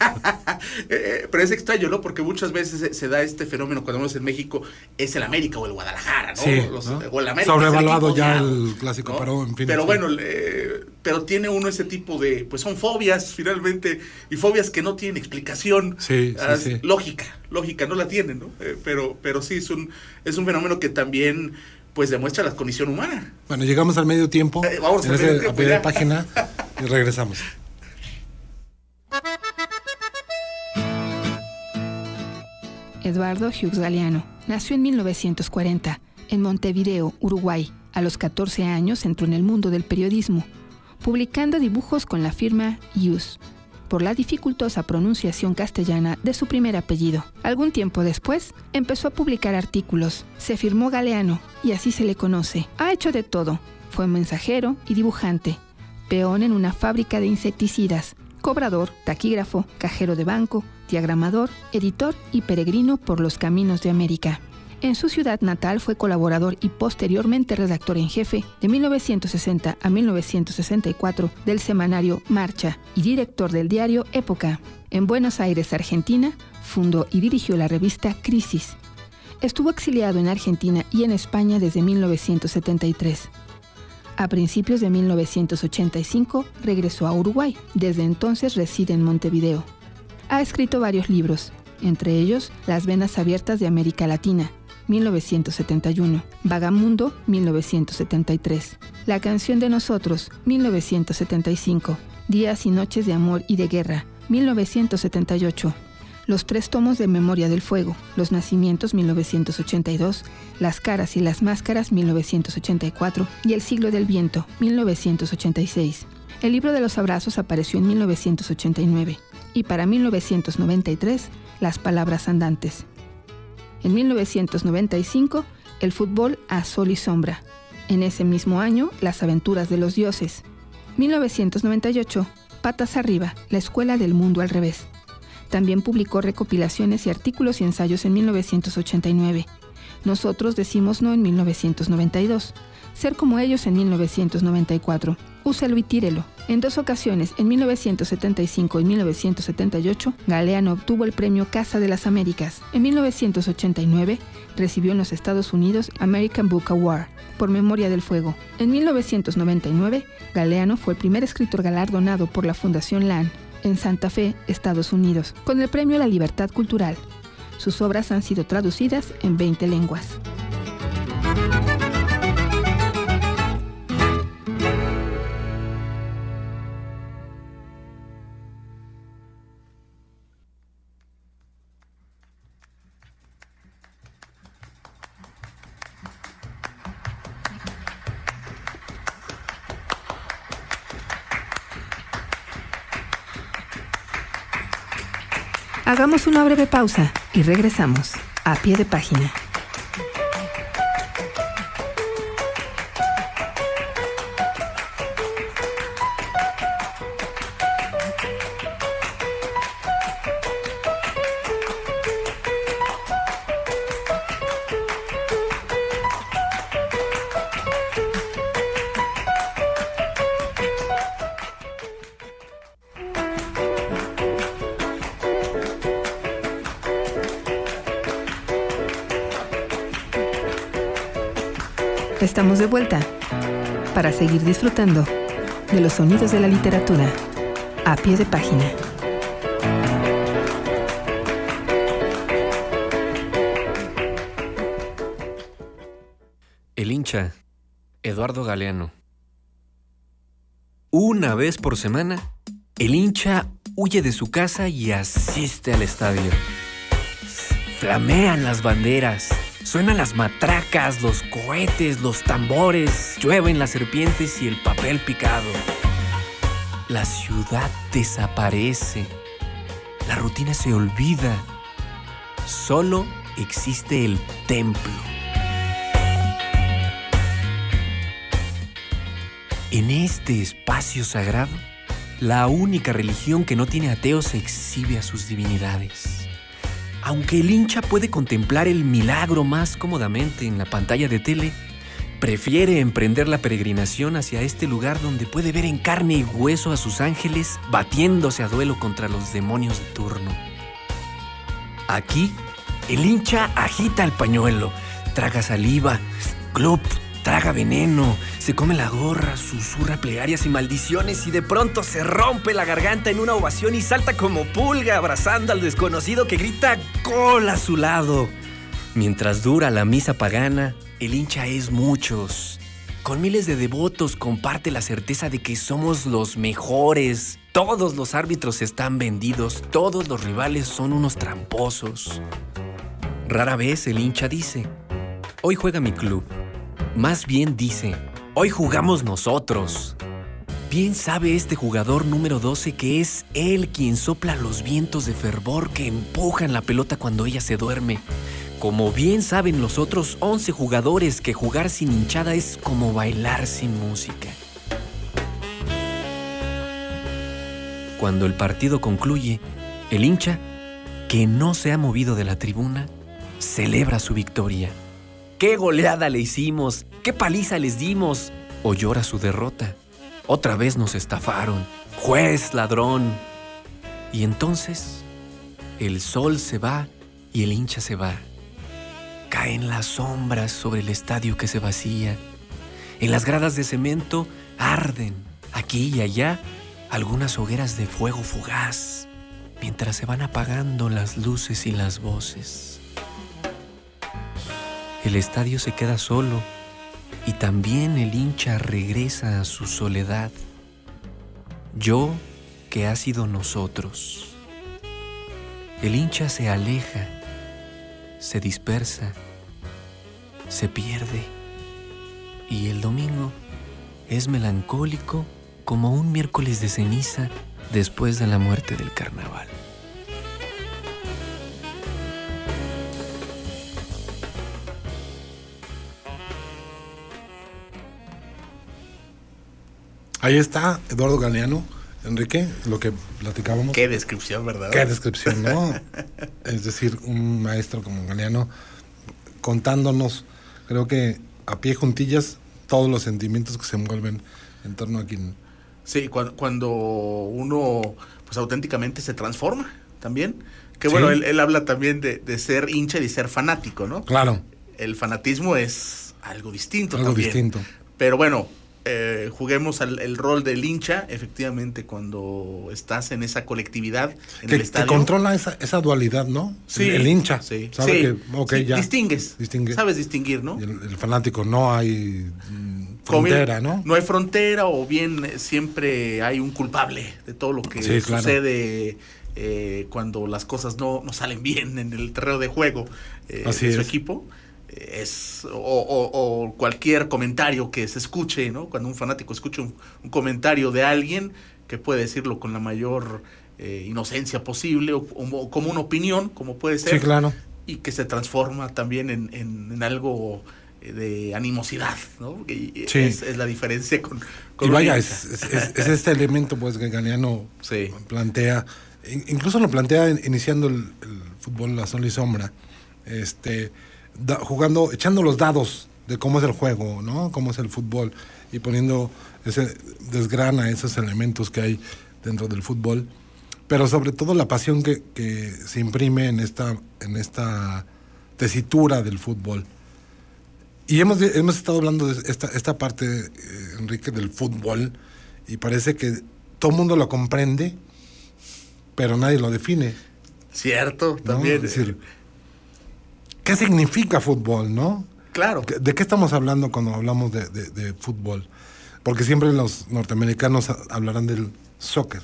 S4: Eh, pero es extraño, ¿no? Porque muchas veces se, se da este fenómeno cuando vemos en México, es el América o el Guadalajara, ¿no?
S3: Sí,
S4: Los-
S3: ¿no?
S4: O el América.
S3: Sobrevaluado
S4: es el
S3: ya el clásico, pero en fin,
S4: Pero bueno, eh, pero tiene uno ese tipo de, pues son fobias finalmente, y fobias que no tienen explicación
S3: Sí, sí,
S4: ah,
S3: sí.
S4: lógica, lógica, no la tienen, ¿no? Eh, pero, pero sí, es un, es un fenómeno que también, pues demuestra la condición humana.
S3: Bueno, llegamos al medio tiempo.
S4: Eh, vamos
S3: en
S4: al
S3: ese-
S4: tiempo,
S3: a página y regresamos.
S1: Eduardo Hughes Galeano nació en 1940 en Montevideo, Uruguay. A los 14 años entró en el mundo del periodismo, publicando dibujos con la firma Hughes, por la dificultosa pronunciación castellana de su primer apellido. Algún tiempo después, empezó a publicar artículos. Se firmó Galeano y así se le conoce. Ha hecho de todo. Fue mensajero y dibujante, peón en una fábrica de insecticidas, cobrador, taquígrafo, cajero de banco, diagramador, editor y peregrino por los caminos de América. En su ciudad natal fue colaborador y posteriormente redactor en jefe de 1960 a 1964 del semanario Marcha y director del diario Época. En Buenos Aires, Argentina, fundó y dirigió la revista Crisis. Estuvo exiliado en Argentina y en España desde 1973. A principios de 1985 regresó a Uruguay. Desde entonces reside en Montevideo. Ha escrito varios libros, entre ellos Las Venas Abiertas de América Latina, 1971, Vagamundo, 1973, La Canción de Nosotros, 1975, Días y Noches de Amor y de Guerra, 1978, Los Tres Tomos de Memoria del Fuego, Los Nacimientos, 1982, Las Caras y las Máscaras, 1984 y El Siglo del Viento, 1986. El libro de los abrazos apareció en 1989 y para 1993 Las Palabras Andantes. En 1995 El fútbol a sol y sombra. En ese mismo año Las aventuras de los dioses. 1998 Patas arriba, la escuela del mundo al revés. También publicó recopilaciones y artículos y ensayos en 1989. Nosotros decimos no en 1992. Ser como ellos en 1994. Úsalo y tírelo. En dos ocasiones, en 1975 y 1978, Galeano obtuvo el premio Casa de las Américas. En 1989, recibió en los Estados Unidos American Book Award por Memoria del Fuego. En 1999, Galeano fue el primer escritor galardonado por la Fundación LAN en Santa Fe, Estados Unidos, con el premio a la Libertad Cultural. Sus obras han sido traducidas en 20 lenguas. Hagamos una breve pausa y regresamos a pie de página. De vuelta para seguir disfrutando de los sonidos de la literatura a pie de página.
S5: El hincha, Eduardo Galeano. Una vez por semana, el hincha huye de su casa y asiste al estadio. Flamean las banderas, suenan las matracas, los cohetes, los tambores, llueven las serpientes y el papel picado. La ciudad desaparece, la rutina se olvida, solo existe el templo. En este espacio sagrado, la única religión que no tiene ateos exhibe a sus divinidades. Aunque el hincha puede contemplar el milagro más cómodamente en la pantalla de tele, prefiere emprender la peregrinación hacia este lugar donde puede ver en carne y hueso a sus ángeles batiéndose a duelo contra los demonios de turno. Aquí, el hincha agita el pañuelo, traga saliva, club, traga veneno, se come la gorra, susurra plegarias y maldiciones y de pronto se rompe la garganta en una ovación y salta como pulga abrazando al desconocido que grita gol a su lado. Mientras dura la misa pagana, el hincha es muchos. Con miles de devotos comparte la certeza de que somos los mejores. Todos los árbitros están vendidos, todos los rivales son unos tramposos. Rara vez el hincha dice, hoy juega mi club. Más bien dice, hoy jugamos nosotros. Bien sabe este jugador número 12 que es él quien sopla los vientos de fervor que empujan la pelota cuando ella se duerme. Como bien saben los otros 11 jugadores que jugar sin hinchada es como bailar sin música. Cuando el partido concluye, el hincha, que no se ha movido de la tribuna, celebra su victoria. ¡Qué goleada le hicimos! ¡Qué paliza les dimos! O llora su derrota. Otra vez nos estafaron. Juez ladrón. Y entonces, el sol se va y el hincha se va. Caen las sombras sobre el estadio que se vacía. En las gradas de cemento arden, aquí y allá, algunas hogueras de fuego fugaz, mientras se van apagando las luces y las voces. El estadio se queda solo y también el hincha regresa a su soledad. Yo que ha sido nosotros. El hincha se aleja se dispersa, se pierde. Y el domingo es melancólico como un miércoles de ceniza después de la muerte del carnaval.
S3: Ahí está Eduardo Galeano. Enrique, lo que platicábamos.
S4: Qué descripción, ¿verdad?
S3: Qué descripción, ¿no? es decir, un maestro como Galeano contándonos, creo que a pie juntillas, todos los sentimientos que se envuelven en torno a quien.
S4: Sí, cuando, uno, pues auténticamente se transforma también. Que bueno, él, habla también de, ser hincha y de ser fanático, ¿no?
S3: Claro.
S4: El fanatismo es algo distinto
S3: algo distinto.
S4: Pero bueno, eh, juguemos al, el rol del hincha, efectivamente, cuando estás en esa colectividad, en
S3: que,
S4: el estadio.
S3: Que controla esa, esa dualidad, ¿no?
S4: Sí.
S3: El, hincha.
S4: Sí.
S3: Sabe que, ya.
S4: Distingues. Sabes distinguir, ¿no?
S3: El, fanático no hay mm, frontera, ¿no?
S4: No hay frontera, o bien eh, siempre hay un culpable de todo lo que sucede. Eh, cuando las cosas no, no, salen bien en el terreno de juego de su equipo es o, cualquier comentario que se escuche, ¿no? Cuando un fanático escucha un, comentario de alguien que puede decirlo con la mayor eh, inocencia posible o, como una opinión, como puede ser.
S3: claro.
S4: Y que se transforma también en, algo eh, de animosidad, ¿no? Y es, la diferencia con...
S3: y vaya, es, este elemento pues que Galeano plantea, incluso lo plantea iniciando el, el fútbol la sol y sombra, este jugando, echando los dados de cómo es el juego, ¿no? Cómo es el fútbol y poniendo ese desgrana esos elementos que hay dentro del fútbol, pero sobre todo la pasión que, que se imprime en esta en esta tesitura del fútbol. Y hemos, hemos estado hablando de esta, esta parte, eh, Enrique, del fútbol, y parece que todo el mundo lo comprende, pero nadie lo define.
S4: Cierto, también. Es
S3: decir, ¿Qué significa fútbol, no?
S4: Claro.
S3: ¿De qué estamos hablando cuando hablamos de, fútbol? Porque siempre los norteamericanos hablarán del soccer.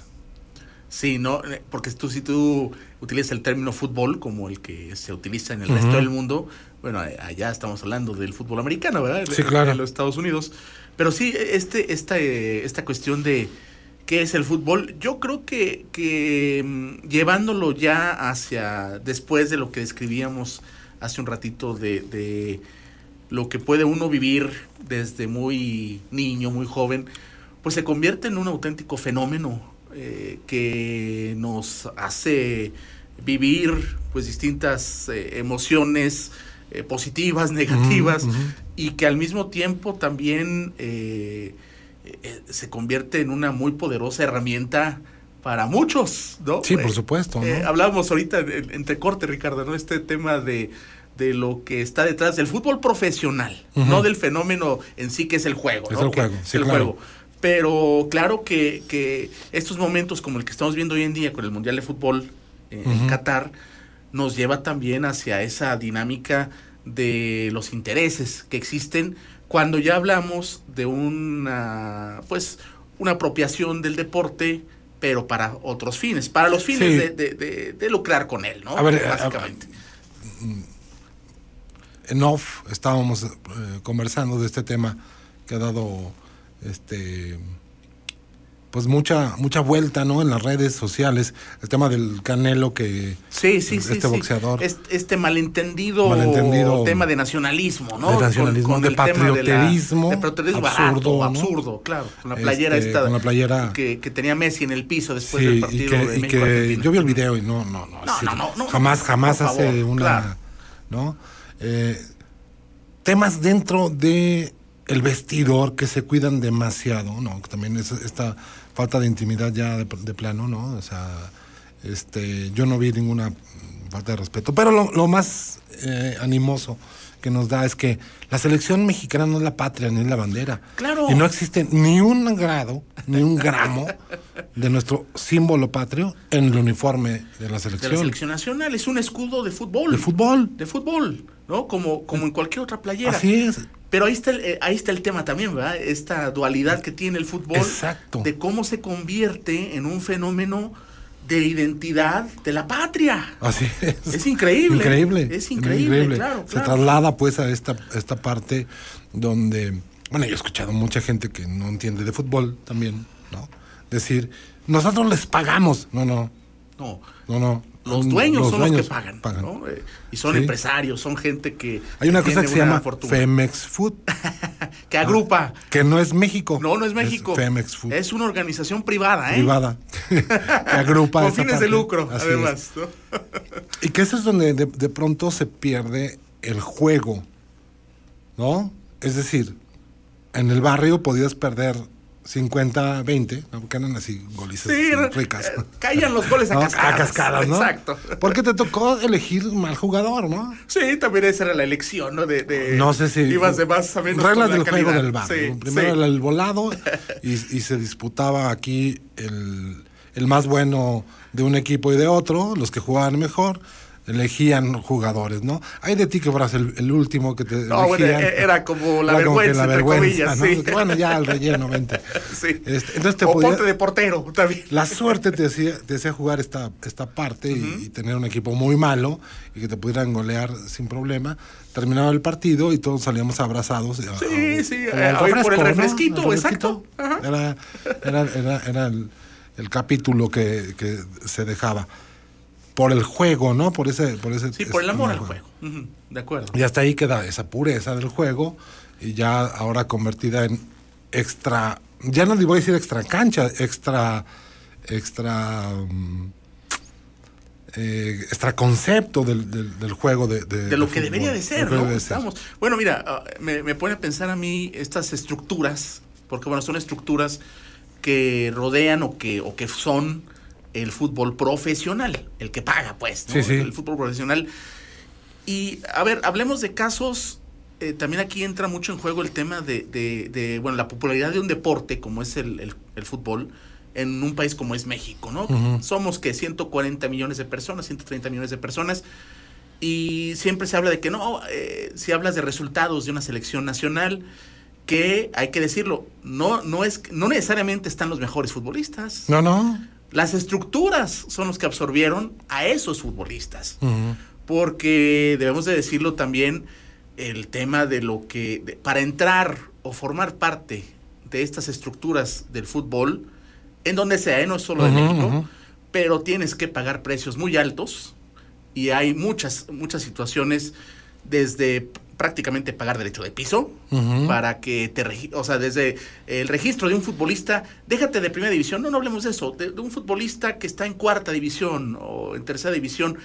S4: Sí, no, eh, porque tú si tú utilizas el término fútbol como el que se utiliza en el resto del mundo, bueno, allá estamos hablando del fútbol americano, ¿verdad?
S3: Sí, claro.
S4: En los Estados Unidos. Pero sí, este, esta, eh, esta cuestión de qué es el fútbol, yo creo que, que mm, llevándolo ya hacia después de lo que describíamos hace un ratito de, lo que puede uno vivir desde muy niño, muy joven, pues se convierte en un auténtico fenómeno eh, que nos hace vivir pues distintas eh, emociones eh, positivas, negativas, y que al mismo tiempo también se convierte en una muy poderosa herramienta para muchos, ¿no?
S3: Sí, por
S4: Eh,
S3: supuesto. ¿no?
S4: eh, hablábamos ahorita en- entre corte, Ricardo, ¿no? Este tema de, de lo que está detrás del fútbol profesional, no del fenómeno en sí que es el juego,
S3: Es
S4: ¿no?
S3: el juego, sí,
S4: el
S3: claro.
S4: juego. Pero claro que, que estos momentos como el que estamos viendo hoy en día con el Mundial de Fútbol eh, en. Qatar nos lleva también hacia esa dinámica de los intereses que existen cuando ya hablamos de una pues una apropiación del deporte pero para otros fines, para los fines
S3: Sí.
S4: de, de- de- de lucrar con él, ¿no?
S3: A ver, a-
S4: básicamente.
S3: en off estábamos eh, conversando de este tema que ha dado este pues mucha mucha vuelta no en las redes sociales el tema del Canelo que
S4: Sí, sí, sí.
S3: este
S4: sí.
S3: boxeador.
S4: Este, este malentendido,
S3: Malentendido
S4: tema de nacionalismo, ¿no?
S3: de nacionalismo, de
S4: el la-
S3: patrioterismo
S4: de patriotismo
S3: absurdo,
S4: barato,
S3: ¿no?
S4: absurdo, claro. Con la playera
S3: Este,
S4: esta.
S3: con la playera-
S4: Que, que tenía Messi en el piso después
S3: sí
S4: del
S3: y
S4: partido
S3: que,
S4: de
S3: y que yo vi el video y no no no,
S4: No, no, no,
S3: jamás jamás hace
S4: favor,
S3: una
S4: claro.
S3: no Eh, temas dentro de el vestidor que se cuidan demasiado, ¿no? También es esta falta de intimidad ya de, de plano, ¿no? O sea, este, yo no vi ninguna falta de respeto. Pero lo, lo más eh, animoso que nos da es que la selección mexicana no es la patria ni es la bandera.
S4: Claro.
S3: Y no existe ni un grado, ni un gramo de nuestro símbolo patrio en el uniforme de la
S4: de la
S3: selección.
S4: selección nacional. Es un escudo de fútbol.
S3: De fútbol.
S4: De fútbol, ¿no? Como, como en cualquier otra playera.
S3: Así es.
S4: Pero ahí está, el, eh, ahí está el tema también, ¿verdad? Esta dualidad que tiene el fútbol.
S3: Exacto.
S4: De cómo se convierte en un fenómeno de identidad de la patria.
S3: Así es.
S4: Es increíble.
S3: Increíble.
S4: Es increíble, claro,
S3: Se
S4: claro.
S3: traslada pues a esta, esta parte donde, bueno, yo he escuchado mucha gente que no entiende de fútbol también, ¿no? Decir, nosotros les pagamos. No, no,
S4: No.
S3: no, no.
S4: Los dueños son los que pagan.
S3: pagan.
S4: ¿no? Eh, y son
S3: Sí.
S4: empresarios, son gente que.
S3: Hay una cosa que se llama
S4: fortuna,
S3: Femex Food,
S4: Que agrupa.
S3: que no es México.
S4: No, no es México.
S3: Femex Food.
S4: Es una organización privada, ¿eh?
S3: privada que agrupa
S4: Con
S3: esa
S4: fines de lucro,
S3: Así
S4: además.
S3: Y que eso es donde de, de pronto se pierde el juego, ¿no? Es decir, en el barrio podías perder 50, 20, ¿no? porque eran así golizas
S4: Sí,
S3: ricas.
S4: eh, caían los goles a
S3: ¿no?
S4: cascadas.
S3: A cascadas, ¿no?
S4: Exacto.
S3: Porque te tocó elegir mal jugador, ¿no?
S4: Sí, también esa era la elección, ¿no? De, de-
S3: No sé si.
S4: Ibas de más a menos.
S3: Reglas del juego del bar.
S4: Sí,
S3: Primero
S4: sí.
S3: era el volado y, y se disputaba aquí el, el más bueno de un equipo y de otro, los que jugaban mejor. Elegían jugadores, ¿no? Hay de ti que fueras el, el último que te.
S4: No, bueno,
S3: elegían.
S4: e- era como la
S3: Era como
S4: vergüenza, entre comillas,
S3: ¿no?
S4: sí.
S3: Bueno, ya al relleno, vente.
S4: Sí.
S3: Este, entonces te
S4: o
S3: podía-
S4: ponte de portero también.
S3: la suerte te hacía, te hacía jugar esta, esta parte y, y tener un equipo muy malo y que te pudieran golear sin problema. Terminaba el partido y todos salíamos abrazados. a-
S4: Sí,
S3: a-
S4: sí,
S3: como
S4: eh,
S3: al
S4: por el
S3: ¿no?
S4: refresquito, exacto. Ajá.
S3: Era, era, era, era el, el capítulo que, que se dejaba. Por el juego, ¿no? Por ese... Por ese
S4: Sí, por el amor al juego. De acuerdo.
S3: y hasta ahí queda esa pureza del juego y ya ahora convertida en extra, ya no le voy a decir extra cancha, extra, extra, mm, eh, extra concepto del, del, del juego de, de,
S4: de lo
S3: de
S4: que debería de ser, ¿no? Estamos. Bueno, mira, ah, me, me pone a pensar a mí estas estructuras, porque bueno, son estructuras que rodean o que, o que son el fútbol profesional, el que paga, pues, ¿no?
S3: Sí, sí.
S4: El fútbol profesional. Y, a ver, hablemos de casos, eh, también aquí entra mucho en juego el tema de, de- de, bueno, la popularidad de un deporte como es el, el- el fútbol en un país como es México, ¿no? Somos que 140 millones de personas, 130 millones de personas, y siempre se habla de que no, eh, si hablas de resultados de una selección nacional, que hay que decirlo, no, no, es, no necesariamente están los mejores futbolistas.
S3: No, no.
S4: Las estructuras son los que absorbieron a esos futbolistas. Porque debemos de decirlo también, el tema de lo que, de- para entrar o formar parte de estas estructuras del fútbol, en donde sea, ¿eh? no es solo de
S3: Ujú,
S4: México, pero tienes que pagar precios muy altos y hay muchas, muchas situaciones desde prácticamente pagar derecho de piso para que te o sea, desde el registro de un futbolista, déjate de primera división, no, no hablemos de eso, de, de un futbolista que está en cuarta división o en tercera división,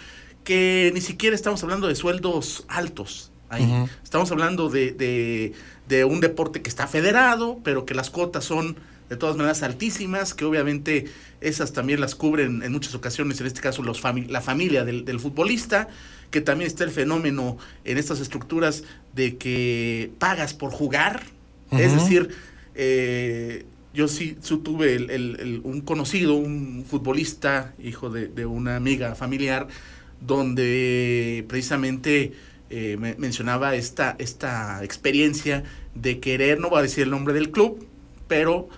S4: que ni siquiera estamos hablando de sueldos altos ahí. Estamos hablando de, de- de un deporte que está federado, pero que las cuotas son de todas maneras altísimas, que obviamente esas también las cubren en muchas ocasiones, en este caso los fami- la familia del, del futbolista, que también está el fenómeno en estas estructuras de que pagas por jugar, es decir, eh, yo sí, sí tuve el- el- el- un conocido, un futbolista, hijo de, de una amiga familiar, donde precisamente eh, me- mencionaba esta, esta experiencia de querer, no voy a decir el nombre del club, pero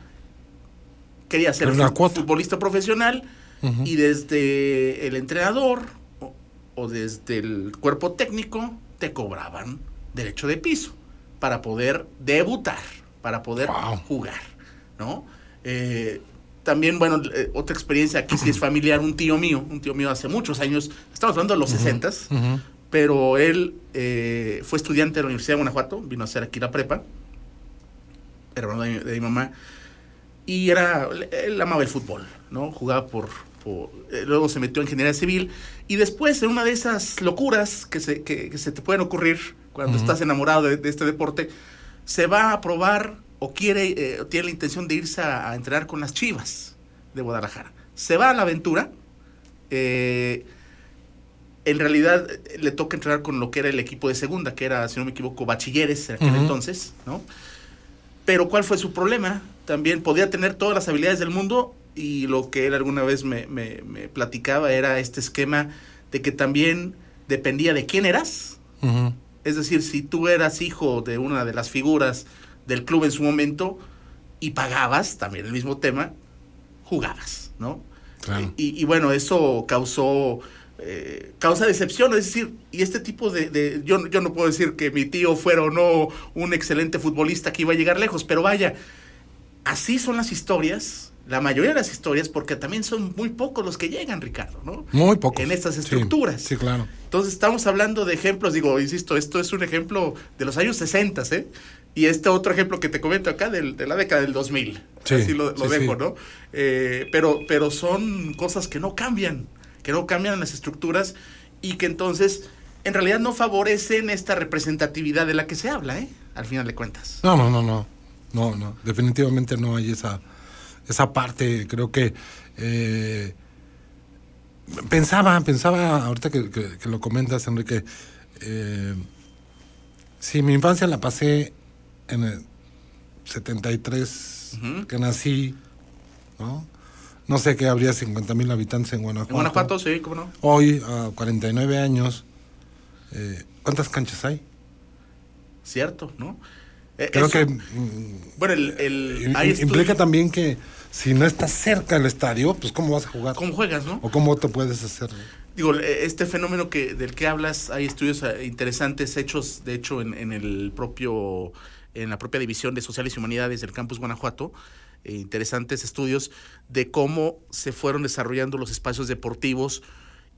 S4: quería ser futbolista profesional y desde el entrenador o, o desde el cuerpo técnico te cobraban derecho de piso para poder debutar, para poder
S3: Wow.
S4: jugar, ¿no? Eh, también, bueno, eh, otra experiencia aquí sí es familiar, un tío mío, un tío mío hace muchos años, estamos hablando de los sesentas,
S3: Ujú.
S4: pero él eh, fue estudiante de la Universidad de Guanajuato, vino a hacer aquí la prepa, hermano de mi mamá, y era, él amaba el fútbol, ¿no? Jugaba por, por- eh, luego se metió en ingeniería civil, y después en una de esas locuras que se, que, que se te pueden ocurrir cuando estás enamorado de, de este deporte, se va a probar o quiere, eh, tiene la intención de irse a, a entrenar con las Chivas de Guadalajara. Se va a la aventura, eh, en realidad le toca entrenar con lo que era el equipo de segunda, que era, si no me equivoco, bachilleres en aquel
S3: Ujú.
S4: entonces, ¿no? Pero ¿cuál fue su problema? También podía tener todas las habilidades del mundo y lo que él alguna vez me, me- me platicaba era este esquema de que también dependía de quién eras. Es decir, si tú eras hijo de una de las figuras del club en su momento y pagabas, también el mismo tema, jugabas, ¿no?
S3: Claro.
S4: Y, y bueno, eso causó, eh, causa decepción, es decir, y este tipo de, de- yo, yo no puedo decir que mi tío fuera o no un excelente futbolista que iba a llegar lejos, pero vaya, así son las historias, la mayoría de las historias, porque también son muy pocos los que llegan, Ricardo, ¿no?
S3: Muy poco.
S4: En estas estructuras.
S3: Sí, claro.
S4: Entonces estamos hablando de ejemplos, digo, insisto, esto es un ejemplo de los años 60, ¿eh? Y este otro ejemplo que te comento acá del- de la década del 2000.
S3: Sí,
S4: Así lo, lo
S3: sí,
S4: dejo. ¿no? Eh, pero, pero son cosas que no cambian, que no cambian en las estructuras y que entonces en realidad no favorecen esta representatividad de la que se habla, ¿eh? Al final de cuentas.
S3: No, no, no, no. No, no. Definitivamente no hay esa, esa parte. Creo que. eh, pensaba, pensaba, ahorita que, que- que lo comentas, Enrique. eh, si mi infancia la pasé en el 73,
S4: Ujú.
S3: que nací, ¿no? No sé que habría 50 mil habitantes en Guanajuato.
S4: En Guanajuato, sí, ¿cómo no?
S3: Hoy, a 49 años, eh, ¿cuántas canchas hay?
S4: Cierto, ¿no? Eh,
S3: Creo
S4: eso-
S3: que mm,
S4: Bueno, el, hay
S3: implica también que si no estás cerca del estadio, pues ¿cómo vas a jugar?
S4: ¿Cómo juegas, no?
S3: ¿O cómo te puedes hacer?
S4: Digo, eh, este fenómeno que del que hablas, hay estudios eh, interesantes hechos, de hecho, en, en el propio, en la propia división de Sociales y Humanidades del Campus Guanajuato, eh, interesantes estudios de cómo se fueron desarrollando los espacios deportivos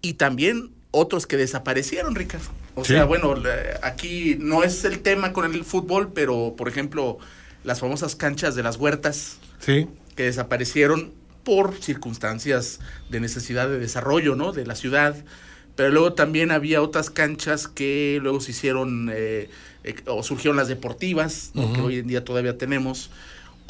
S4: y también otros que desaparecieron, Ricardo. O
S3: Sí.
S4: sea, bueno, aquí no es el tema con el fútbol, pero por ejemplo, las famosas canchas de las huertas,
S3: Sí,
S4: que desaparecieron por circunstancias de necesidad de desarrollo, ¿no? De la ciudad. Pero luego también había otras canchas que luego se hicieron eh, eh, o surgieron las deportivas, que hoy en día todavía tenemos.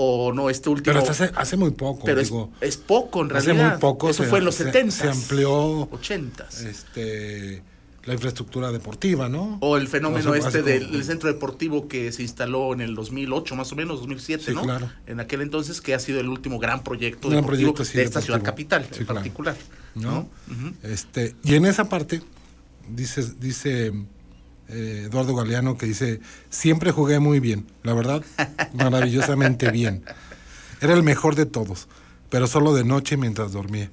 S4: O no, este último.
S3: pero hace, hace muy poco,
S4: pero
S3: digo.
S4: es poco en
S3: hace
S4: realidad.
S3: muy poco
S4: Eso
S3: se-
S4: fue en los
S3: se-
S4: 70
S3: se amplió,
S4: 80
S3: este, la infraestructura deportiva, ¿no?
S4: O el fenómeno
S3: O sea,
S4: este del,
S3: como-
S4: centro deportivo que se instaló en el 2008, más o menos, 2007,
S3: Sí,
S4: ¿no?
S3: claro.
S4: En aquel entonces, que ha sido el último gran proyecto
S3: Gran
S4: deportivo
S3: proyecto, sí,
S4: de esta
S3: deportivo.
S4: ciudad capital
S3: Sí,
S4: en
S3: claro.
S4: particular.
S3: ¿no? Este, y en esa parte, dice, dice eh, Eduardo Galeano que dice, siempre jugué muy bien, la verdad, maravillosamente bien. Era el mejor de todos, pero solo de noche mientras dormía.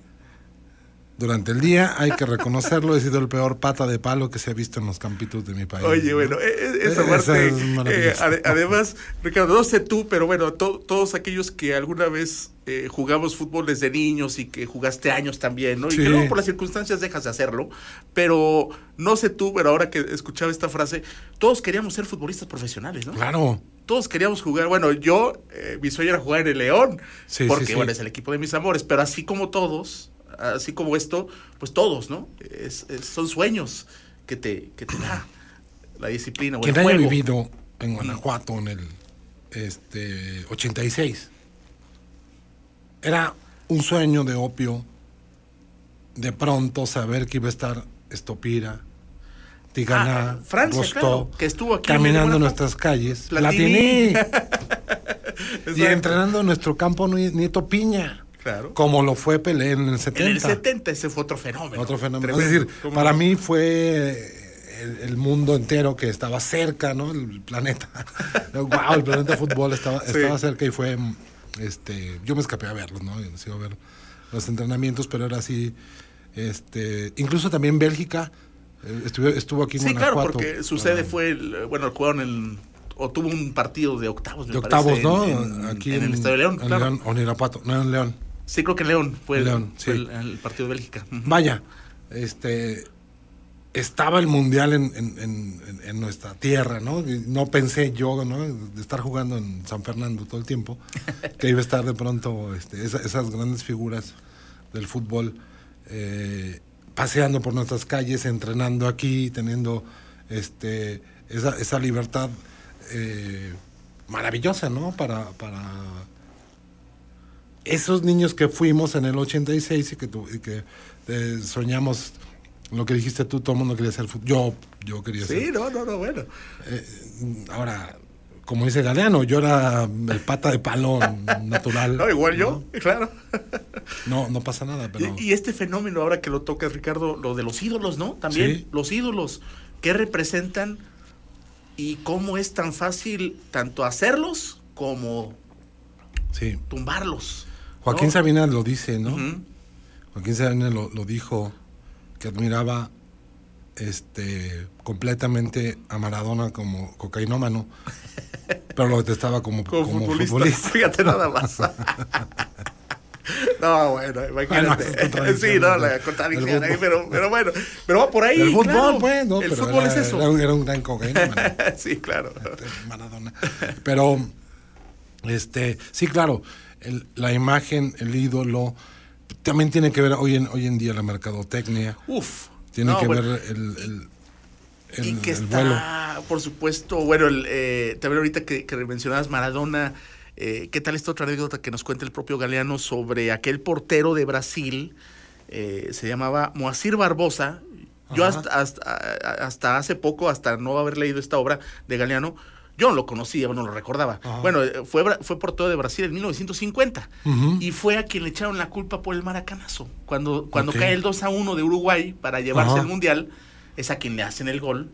S3: Durante el día, hay que reconocerlo, he sido el peor pata de palo que se ha visto en los campitos de mi país.
S4: Oye,
S3: ¿no?
S4: bueno, eh, eh, esa
S3: Eh,
S4: parte,
S3: es
S4: eh, además, Ricardo, no sé tú, pero bueno, to- todos aquellos que alguna vez eh, jugamos fútbol desde niños y que jugaste años también, ¿no? Y que luego por las circunstancias dejas de hacerlo, pero no sé tú, pero ahora que escuchaba esta frase, todos queríamos ser futbolistas profesionales, ¿no?
S3: Claro.
S4: Todos queríamos jugar, bueno, yo, eh, mi sueño era jugar en el León,
S3: Sí,
S4: porque
S3: sí, sí.
S4: bueno, es el equipo de mis amores, pero así como todos, así como esto, pues todos, ¿no? Es- es- son sueños que te, que te da la disciplina
S3: Quien haya vivido en Guanajuato en el este, 86, era un sueño de opio de pronto saber que iba a estar Estopira, Tiganá,
S4: Ah, Francia,
S3: Rostov,
S4: claro, que estuvo aquí
S3: caminando en nuestras calles,
S4: Platini.
S3: Platini, y entrenando en nuestro campo Ni- Nieto Piña,
S4: Claro.
S3: como lo fue Pelé en el 70.
S4: En el 70 ese fue otro fenómeno.
S3: Otro fenómeno.
S4: Tremendo.
S3: Es decir,
S4: ¿Cómo
S3: para mí fue el, el mundo entero que estaba cerca, ¿no? El planeta. wow, el planeta fútbol estaba,
S4: Sí.
S3: estaba cerca y fue. Este, yo me escapé a verlos, ¿no? Yo iba a ver los entrenamientos, pero era así. Este, incluso también Bélgica eh, estuvo, estuvo aquí en
S4: Sí, claro,
S3: Guanajuato.
S4: porque sucede
S3: ah,
S4: fue, el, bueno, jugaron el, o tuvo un partido de octavos, me
S3: de octavos,
S4: parece,
S3: ¿no?
S4: en- en-
S3: aquí
S4: en, el Estadio de León,
S3: en
S4: claro.
S3: León, o en Irapuato, no en León.
S4: Sí, creo que León fue, el,
S3: León,
S4: fue
S3: sí.
S4: el, el partido de Bélgica.
S3: Vaya, este estaba el mundial en, en- en- en- nuestra tierra, ¿no? No pensé yo, ¿no? De estar jugando en San Fernando todo el tiempo, que iba a estar de pronto este, esa- esas grandes figuras del fútbol eh, paseando por nuestras calles, entrenando aquí, teniendo este esa, esa libertad eh, maravillosa, ¿no? Para, para esos niños que fuimos en el 86 y que, tu- y que eh, soñamos lo que dijiste tú, todo el mundo quería ser fútbol. Yo, yo quería
S4: Sí,
S3: ser.
S4: no, no, no, bueno.
S3: Eh, ahora, como dice Galeano, yo era el pata de palo natural.
S4: No, igual yo, claro.
S3: No, no pasa nada, pero.
S4: Y, y este fenómeno, ahora que lo tocas, Ricardo, lo de los ídolos, ¿no? También,
S3: Sí.
S4: los ídolos, ¿qué representan y cómo es tan fácil tanto hacerlos como
S3: Sí.
S4: tumbarlos?
S3: Joaquín
S4: ¿no?
S3: Sabina lo dice, ¿no? Joaquín Sabina lo, lo dijo, que admiraba este completamente a Maradona como cocainómano, pero lo detestaba como,
S4: Como,
S3: como
S4: futbolista.
S3: futbolista.
S4: Fíjate nada más. No, bueno, imagínate. sí, no, la contradicción ahí, pero, pero bueno, pero va por ahí.
S3: El fútbol,
S4: claro.
S3: pues, ¿no?
S4: El
S3: Pero
S4: fútbol
S3: era,
S4: es eso.
S3: Era, un- era un gran cocainómano.
S4: sí, claro.
S3: Maradona. Pero, este, sí, claro, el- la imagen, el ídolo, también tiene que ver hoy en, hoy en día la mercadotecnia,
S4: Uf.
S3: tiene
S4: no,
S3: que
S4: bueno,
S3: ver el, el, el-
S4: y que
S3: el
S4: está,
S3: vuelo.
S4: por supuesto, bueno, el, eh, también ahorita que, que mencionabas Maradona, eh, ¿qué tal esta otra anécdota que nos cuenta el propio Galeano sobre aquel portero de Brasil? eh, se llamaba Moacir Barbosa. Yo hasta, hasta, hasta hace poco, hasta no haber leído esta obra de Galeano, yo no lo conocía, no lo recordaba.
S3: Ajá.
S4: Bueno, eh, fue, fue portero de Brasil en 1950
S3: Ujú.
S4: y fue a quien le echaron la culpa por el maracanazo. Cuando, cuando cae el 2 a 1 de Uruguay para llevarse
S3: Ajá.
S4: el mundial, es a quien le hacen el gol.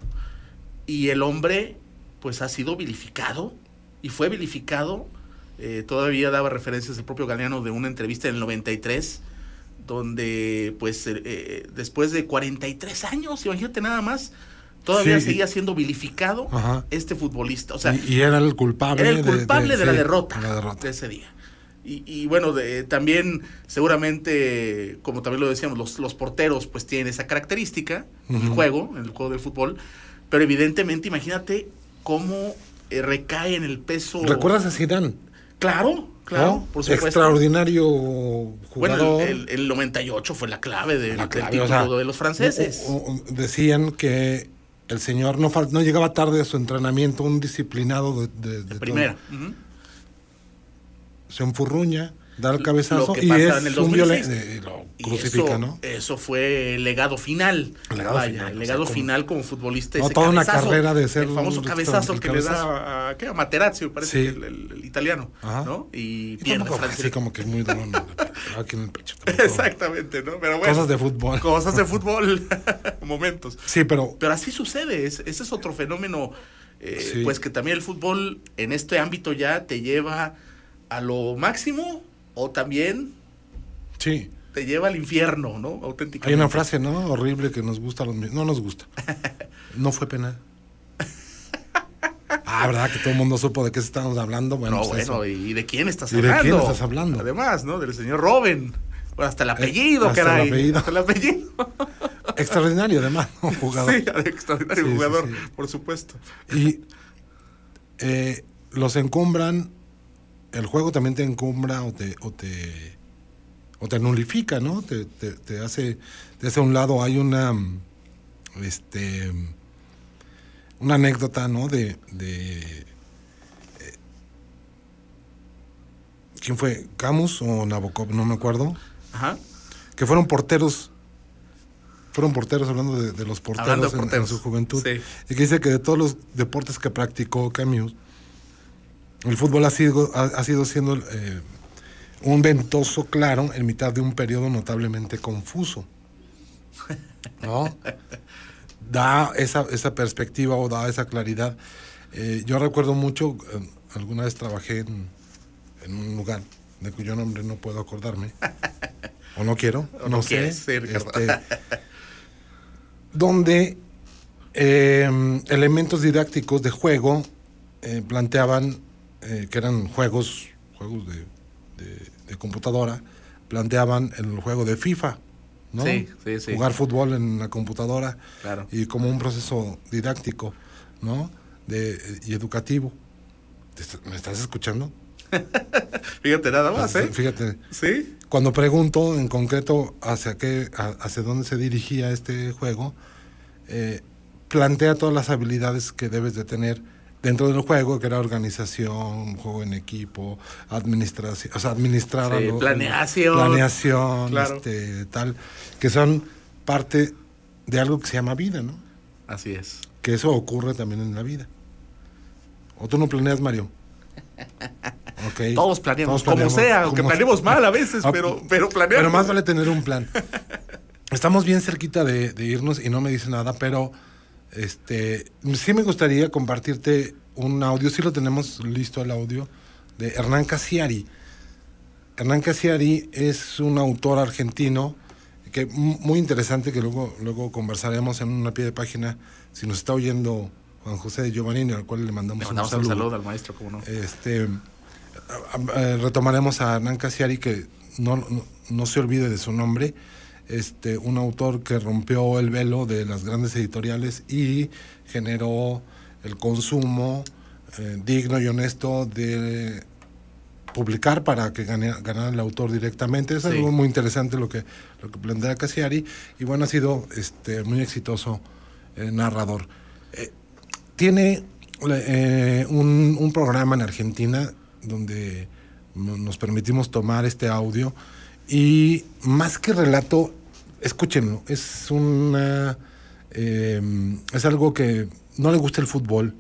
S4: Y el hombre, pues ha sido vilificado y fue vilificado. eh, todavía daba referencias el propio Galeano de una entrevista en el 93, donde, pues, eh, eh, después de 43 años, imagínate nada más, todavía
S3: Sí.
S4: seguía siendo vilificado
S3: Ajá.
S4: este futbolista. O sea,
S3: y, y era el culpable.
S4: era el
S3: de-
S4: culpable de, la,
S3: sí,
S4: derrota
S3: de la derrota.
S4: de ese día. Y, y bueno, de- también seguramente, como también lo decíamos, los, los porteros pues tienen esa característica en el juego, en el juego del fútbol, pero evidentemente imagínate cómo eh, recae en el peso.
S3: ¿Recuerdas a Zidane?
S4: Claro, claro,
S3: ¿no?
S4: por supuesto.
S3: Extraordinario
S4: Bueno,
S3: jugador.
S4: el, el- el 98 fue la clave del,
S3: La
S4: del título
S3: o sea,
S4: de los franceses.
S3: decían que el señor no, no llegaba tarde a su entrenamiento, un disciplinado de, de- de
S4: de
S3: todo.
S4: primera.
S3: Se enfurruña, da el
S4: Lo
S3: cabezazo
S4: que
S3: y
S4: pasa
S3: es
S4: en el
S3: un
S4: 2006.
S3: violento. y lo
S4: Y
S3: crucifica,
S4: eso,
S3: ¿no?
S4: Eso fue el legado final.
S3: El legado
S4: Vaya,
S3: final,
S4: el
S3: o
S4: legado
S3: sea,
S4: final como futbolista.
S3: No,
S4: ese
S3: toda una carrera de ser
S4: El famoso
S3: un
S4: cabezazo
S3: el
S4: que le da a, ¿qué? a Materazzi, me parece,
S3: Sí.
S4: que el, italiano.
S3: Ajá.
S4: ¿no? Y
S3: Y
S4: pierde Francia.
S3: así como que es muy ¿no? aquí en el pecho.
S4: Exactamente, ¿no? Pero bueno,
S3: Cosas de fútbol.
S4: Cosas de fútbol. Momentos.
S3: Sí, pero
S4: Pero así sucede, es- ese es otro fenómeno, eh,
S3: Sí.
S4: pues que también el fútbol en este ámbito ya te lleva a lo máximo o también
S3: sí.
S4: te lleva al infierno, ¿no? Auténticamente.
S3: Hay una frase, ¿no? Horrible que nos gusta a los. No nos gusta. No fue penal. Ah, ¿verdad? Que todo el mundo supo de qué estamos hablando. Bueno,
S4: no,
S3: pues
S4: bueno,
S3: eso.
S4: ¿y de quién estás
S3: ¿Y de
S4: hablando?
S3: quién estás hablando?
S4: Además, ¿no? Del señor Robin. Bueno, hasta el apellido,
S3: Eh, hasta el
S4: caray.
S3: apellido.
S4: Hasta el apellido.
S3: Extraordinario, además, ¿no? Jugador.
S4: Sí, extraordinario
S3: Sí, sí,
S4: jugador,
S3: sí.
S4: por supuesto.
S3: Y eh, los encumbran, el juego también te encumbra o te, o te, o te nulifica, ¿no? Te, te, te hace, te hace a un lado, hay una, este, una anécdota, ¿no? De, de eh, ¿quién fue? ¿Camus o Nabokov? No me acuerdo.
S4: Ajá.
S3: Que fueron porteros, fueron porteros hablando de, de los porteros,
S4: Hablando de
S3: en-
S4: porteros.
S3: en su juventud.
S4: Sí.
S3: Y que dice que de todos los deportes que practicó Camus, el fútbol ha sido, ha, ha sido siendo eh, un ventoso claro en mitad de un periodo notablemente confuso. ¿No? Da esa, esa perspectiva o da esa claridad. Eh, yo recuerdo mucho, eh, alguna vez trabajé en, en un lugar de cuyo nombre no puedo acordarme. o no quiero,
S4: O
S3: no,
S4: no
S3: sé. este, donde eh, elementos didácticos de juego planteaban eh, que eran juegos, juegos de, de- de computadora, planteaban el juego de FIFA, ¿no?
S4: Sí, sí, sí.
S3: Jugar fútbol en la computadora
S4: Claro.
S3: y como un proceso didáctico, ¿no? De, y educativo. ¿Te est- ¿Me estás escuchando?
S4: Fíjate nada más, ¿eh?
S3: Fíjate,
S4: Sí.
S3: cuando pregunto en concreto hacia qué, a- hacia dónde se dirigía este juego, eh, plantea todas las habilidades que debes de tener dentro del juego, que era organización, juego en equipo, administración, o sea, administrar
S4: Sí, planeación.
S3: planeación,
S4: Claro.
S3: este, tal, que son parte de algo que se llama vida, ¿no?
S4: Así es.
S3: Que eso ocurre también en la vida. ¿O tú no planeas, Mario? Ok.
S4: Todos planeamos,
S3: Todos
S4: como sea, aunque planeemos mal a veces,
S3: Ah,
S4: pero, pero planeamos.
S3: Pero más vale tener un plan. Estamos bien cerquita de, de irnos y no me dice nada, pero este sí me gustaría compartirte un audio, sí lo tenemos listo el audio, de Hernán Casiari. Hernán Casiari es un autor argentino que mu- muy interesante que luego, luego conversaremos en una pie de página. Si nos está oyendo Juan José de Giovannini, al cual le mandamos,
S4: Le mandamos un saludo al maestro, como no.
S3: este, eh, retomaremos a Hernán Casiari, que no, no, no se olvide de su nombre, este, un autor que rompió el velo de las grandes editoriales y generó el consumo eh, digno y honesto de publicar para que gane- ganara el autor directamente. Es
S4: Sí.
S3: algo muy interesante lo que, lo que plantea Casiari y bueno, ha sido este, muy exitoso eh, narrador. Eh, tiene eh, un, un programa en Argentina donde no- nos permitimos tomar este audio y más que relato, escúchenlo, es una eh, es algo que no le gusta el fútbol.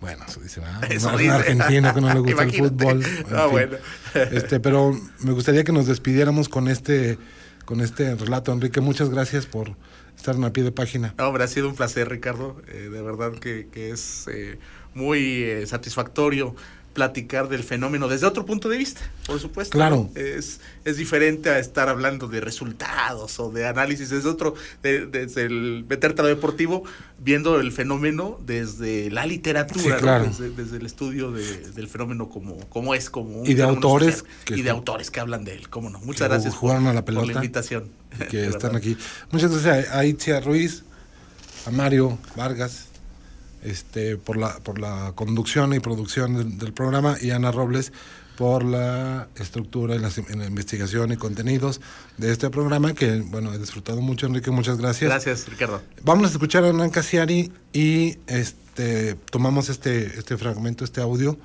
S3: Bueno, eso dice, ¿verdad?
S4: Eso
S3: No, es
S4: dice.
S3: un argentino que no le gusta el fútbol.
S4: Ah, bueno.
S3: Este, pero me gustaría que nos despidiéramos con este con este relato, Enrique. Muchas gracias por estar en a pie de página.
S4: No, hombre, ha sido un placer, Ricardo. Eh, de verdad que, que es eh, muy eh, satisfactorio platicar del fenómeno desde otro punto de vista, por supuesto.
S3: Claro.
S4: Es, es diferente a estar hablando de resultados o de análisis, es otro, de- desde el meterte a lo deportivo, viendo el fenómeno desde la literatura,
S3: Sí,
S4: ¿no?
S3: claro.
S4: desde, desde el estudio de- del fenómeno como, como es, como un
S3: Y de autores
S4: social.
S3: que
S4: y de autores que hablan de él, cómo no. Muchas gracias por,
S3: jugaron a la
S4: por la
S3: pelota
S4: invitación.
S3: y que están aquí. Muchas gracias a, a Itzia Ruiz, a Mario Vargas, este, por la, por la conducción y producción del, del programa, y Ana Robles por la estructura y la, en la investigación y contenidos de este programa, que bueno, he disfrutado mucho, Enrique, muchas gracias.
S4: Gracias, Ricardo.
S3: Vamos a escuchar a Hernán Casiari y este tomamos este, este fragmento, este audio,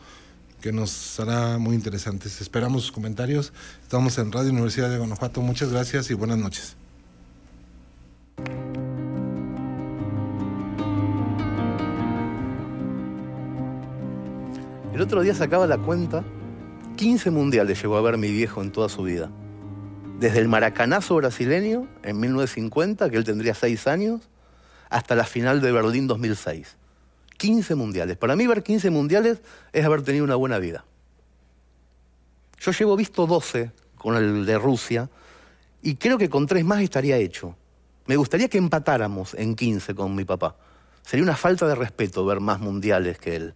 S3: que nos hará muy interesantes. Esperamos sus comentarios. Estamos en Radio Universidad de Guanajuato. Muchas gracias y buenas noches.
S6: El otro día sacaba la cuenta, 15 mundiales llegó a ver mi viejo en toda su vida. Desde el maracanazo brasileño en 1950, que él tendría 6 años, hasta la final de Berlín 2006. 15 mundiales. Para mí ver 15 mundiales es haber tenido una buena vida. Yo llevo visto 12 con el de Rusia y creo que con tres más estaría hecho. Me gustaría que empatáramos en 15 con mi papá. Sería una falta de respeto ver más mundiales que él.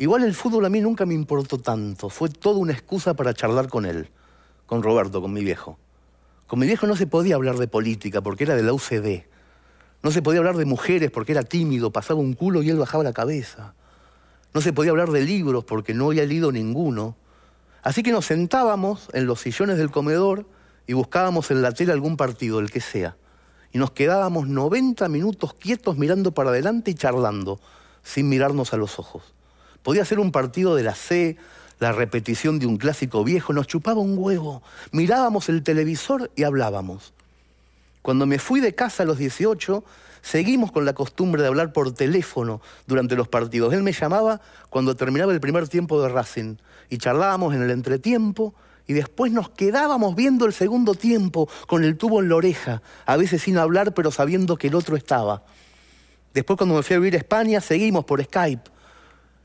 S6: Igual el fútbol a mí nunca me importó tanto, fue toda una excusa para charlar con él, con Roberto, con mi viejo. Con mi viejo no se podía hablar de política porque era de la UCD. No se podía hablar de mujeres porque era tímido, pasaba un culo y él bajaba la cabeza. No se podía hablar de libros porque no había leído ninguno. Así que nos sentábamos en los sillones del comedor y buscábamos en la tele algún partido, el que sea. Y nos quedábamos 90 minutos quietos mirando para adelante y charlando, sin mirarnos a los ojos. Podía ser un partido de la C, la repetición de un clásico viejo, nos chupaba un huevo, mirábamos el televisor y hablábamos. Cuando me fui de casa a los 18, seguimos con la costumbre de hablar por teléfono durante los partidos. Él me llamaba cuando terminaba el primer tiempo de Racing y charlábamos en el entretiempo y después nos quedábamos viendo el segundo tiempo con el tubo en la oreja, a veces sin hablar pero sabiendo que el otro estaba. Después cuando me fui a vivir a España seguimos por Skype.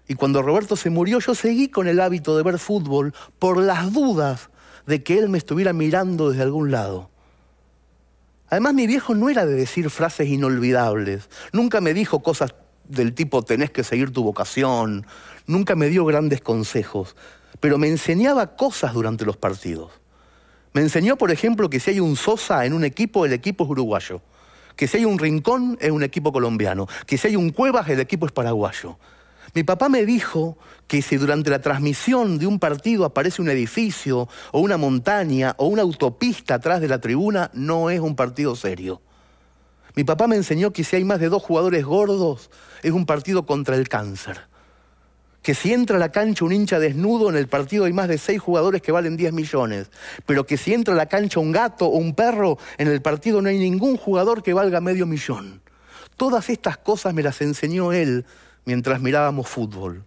S6: Y cuando Roberto se murió yo seguí con el hábito de ver fútbol por las dudas de que él me estuviera mirando desde algún lado. Además, mi viejo no era de decir frases inolvidables. Nunca me dijo cosas del tipo tenés que seguir tu vocación. Nunca me dio grandes consejos. Pero me enseñaba cosas durante los partidos. Me enseñó, por ejemplo, que si hay un Sosa en un equipo, el equipo es uruguayo. Que si hay un Rincón, es un equipo colombiano. Que si hay un Cuevas, el equipo es paraguayo. Mi papá me dijo que si durante la transmisión de un partido aparece un edificio o una montaña o una autopista atrás de la tribuna, no es un partido serio. Mi papá me enseñó que si hay más de dos jugadores gordos, es un partido contra el cáncer. Que si entra a la cancha un hincha desnudo, en el partido hay más de seis jugadores que valen 10 millones. Pero que si entra a la cancha un gato o un perro, en el partido no hay ningún jugador que valga medio millón. Todas estas cosas me las enseñó él mientras mirábamos fútbol.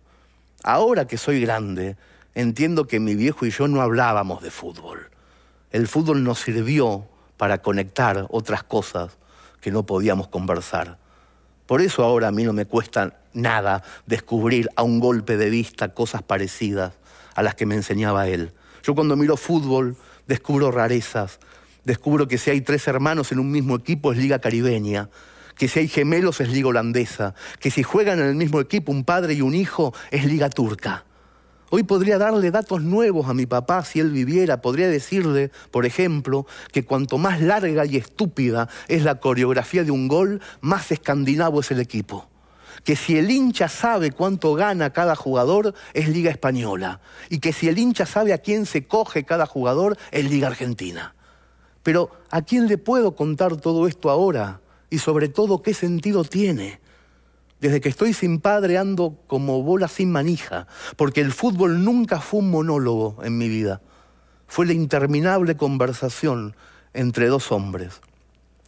S6: Ahora que soy grande, entiendo que mi viejo y yo no hablábamos de fútbol. El fútbol nos sirvió para conectar otras cosas que no podíamos conversar. Por eso ahora a mí no me cuesta nada descubrir a un golpe de vista cosas parecidas a las que me enseñaba él. Yo cuando miro fútbol descubro rarezas, descubro que si hay tres hermanos en un mismo equipo es liga caribeña, que si hay gemelos es liga holandesa, que si juegan en el mismo equipo un padre y un hijo es liga turca. Hoy podría darle datos nuevos a mi papá si él viviera. Podría decirle, por ejemplo, que cuanto más larga y estúpida es la coreografía de un gol, más escandinavo es el equipo. Que si el hincha sabe cuánto gana cada jugador, es Liga Española. Y que si el hincha sabe a quién se coge cada jugador, es Liga Argentina. Pero ¿a quién le puedo contar todo esto ahora? Y sobre todo qué sentido tiene. Desde que estoy sin padre ando como bola sin manija, porque el fútbol nunca fue un monólogo en mi vida. Fue la interminable conversación entre dos hombres.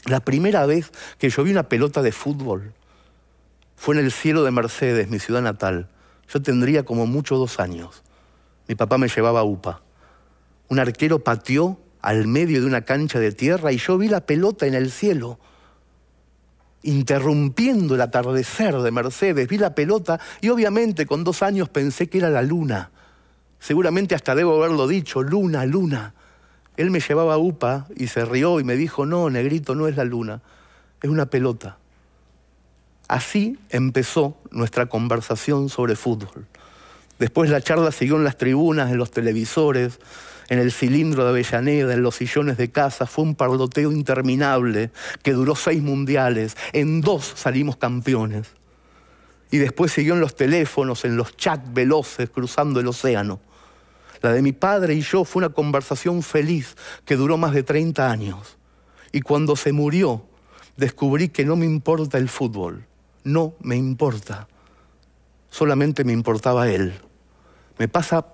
S6: La primera vez que yo vi una pelota de fútbol fue en el cielo de Mercedes, mi ciudad natal. Yo tendría como mucho dos años. Mi papá me llevaba a UPA. Un arquero pateó al medio de una cancha de tierra y yo vi la pelota en el cielo interrumpiendo el atardecer de Mercedes, vi la pelota y obviamente con dos años pensé que era la luna. Seguramente hasta debo haberlo dicho, luna, luna. Él me llevaba UPA y se rió y me dijo, no, negrito, no es la luna, es una pelota. Así empezó nuestra conversación sobre fútbol. Después la charla siguió en las tribunas, en los televisores, en el cilindro de Avellaneda, en los sillones de casa, fue un parloteo interminable que duró seis mundiales. En dos salimos campeones. Y después siguió en los teléfonos, en los chats veloces, cruzando el océano. La de mi padre y yo fue una conversación feliz que duró más de 30 años. Y cuando se murió, descubrí que no me importa el fútbol. No me importa. Solamente me importaba él. Me pasa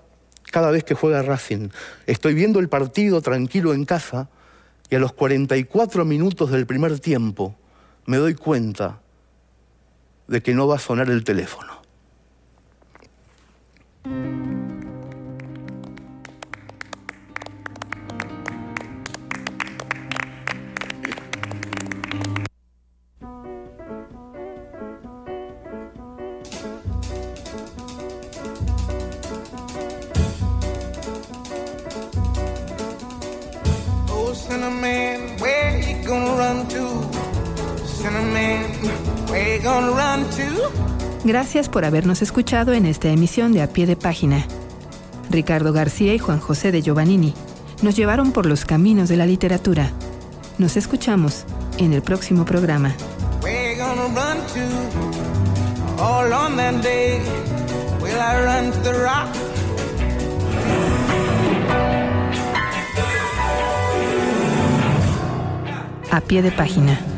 S6: cada vez que juega Racing. Estoy viendo el partido tranquilo en casa y a los 44 minutos del primer tiempo me doy cuenta de que no va a sonar el teléfono.
S1: Gracias por habernos escuchado en esta emisión de A Pie de Página. Ricardo García y Juan José de Giovannini nos llevaron por los caminos de la literatura. Nos escuchamos en el próximo programa. A Pie de Página.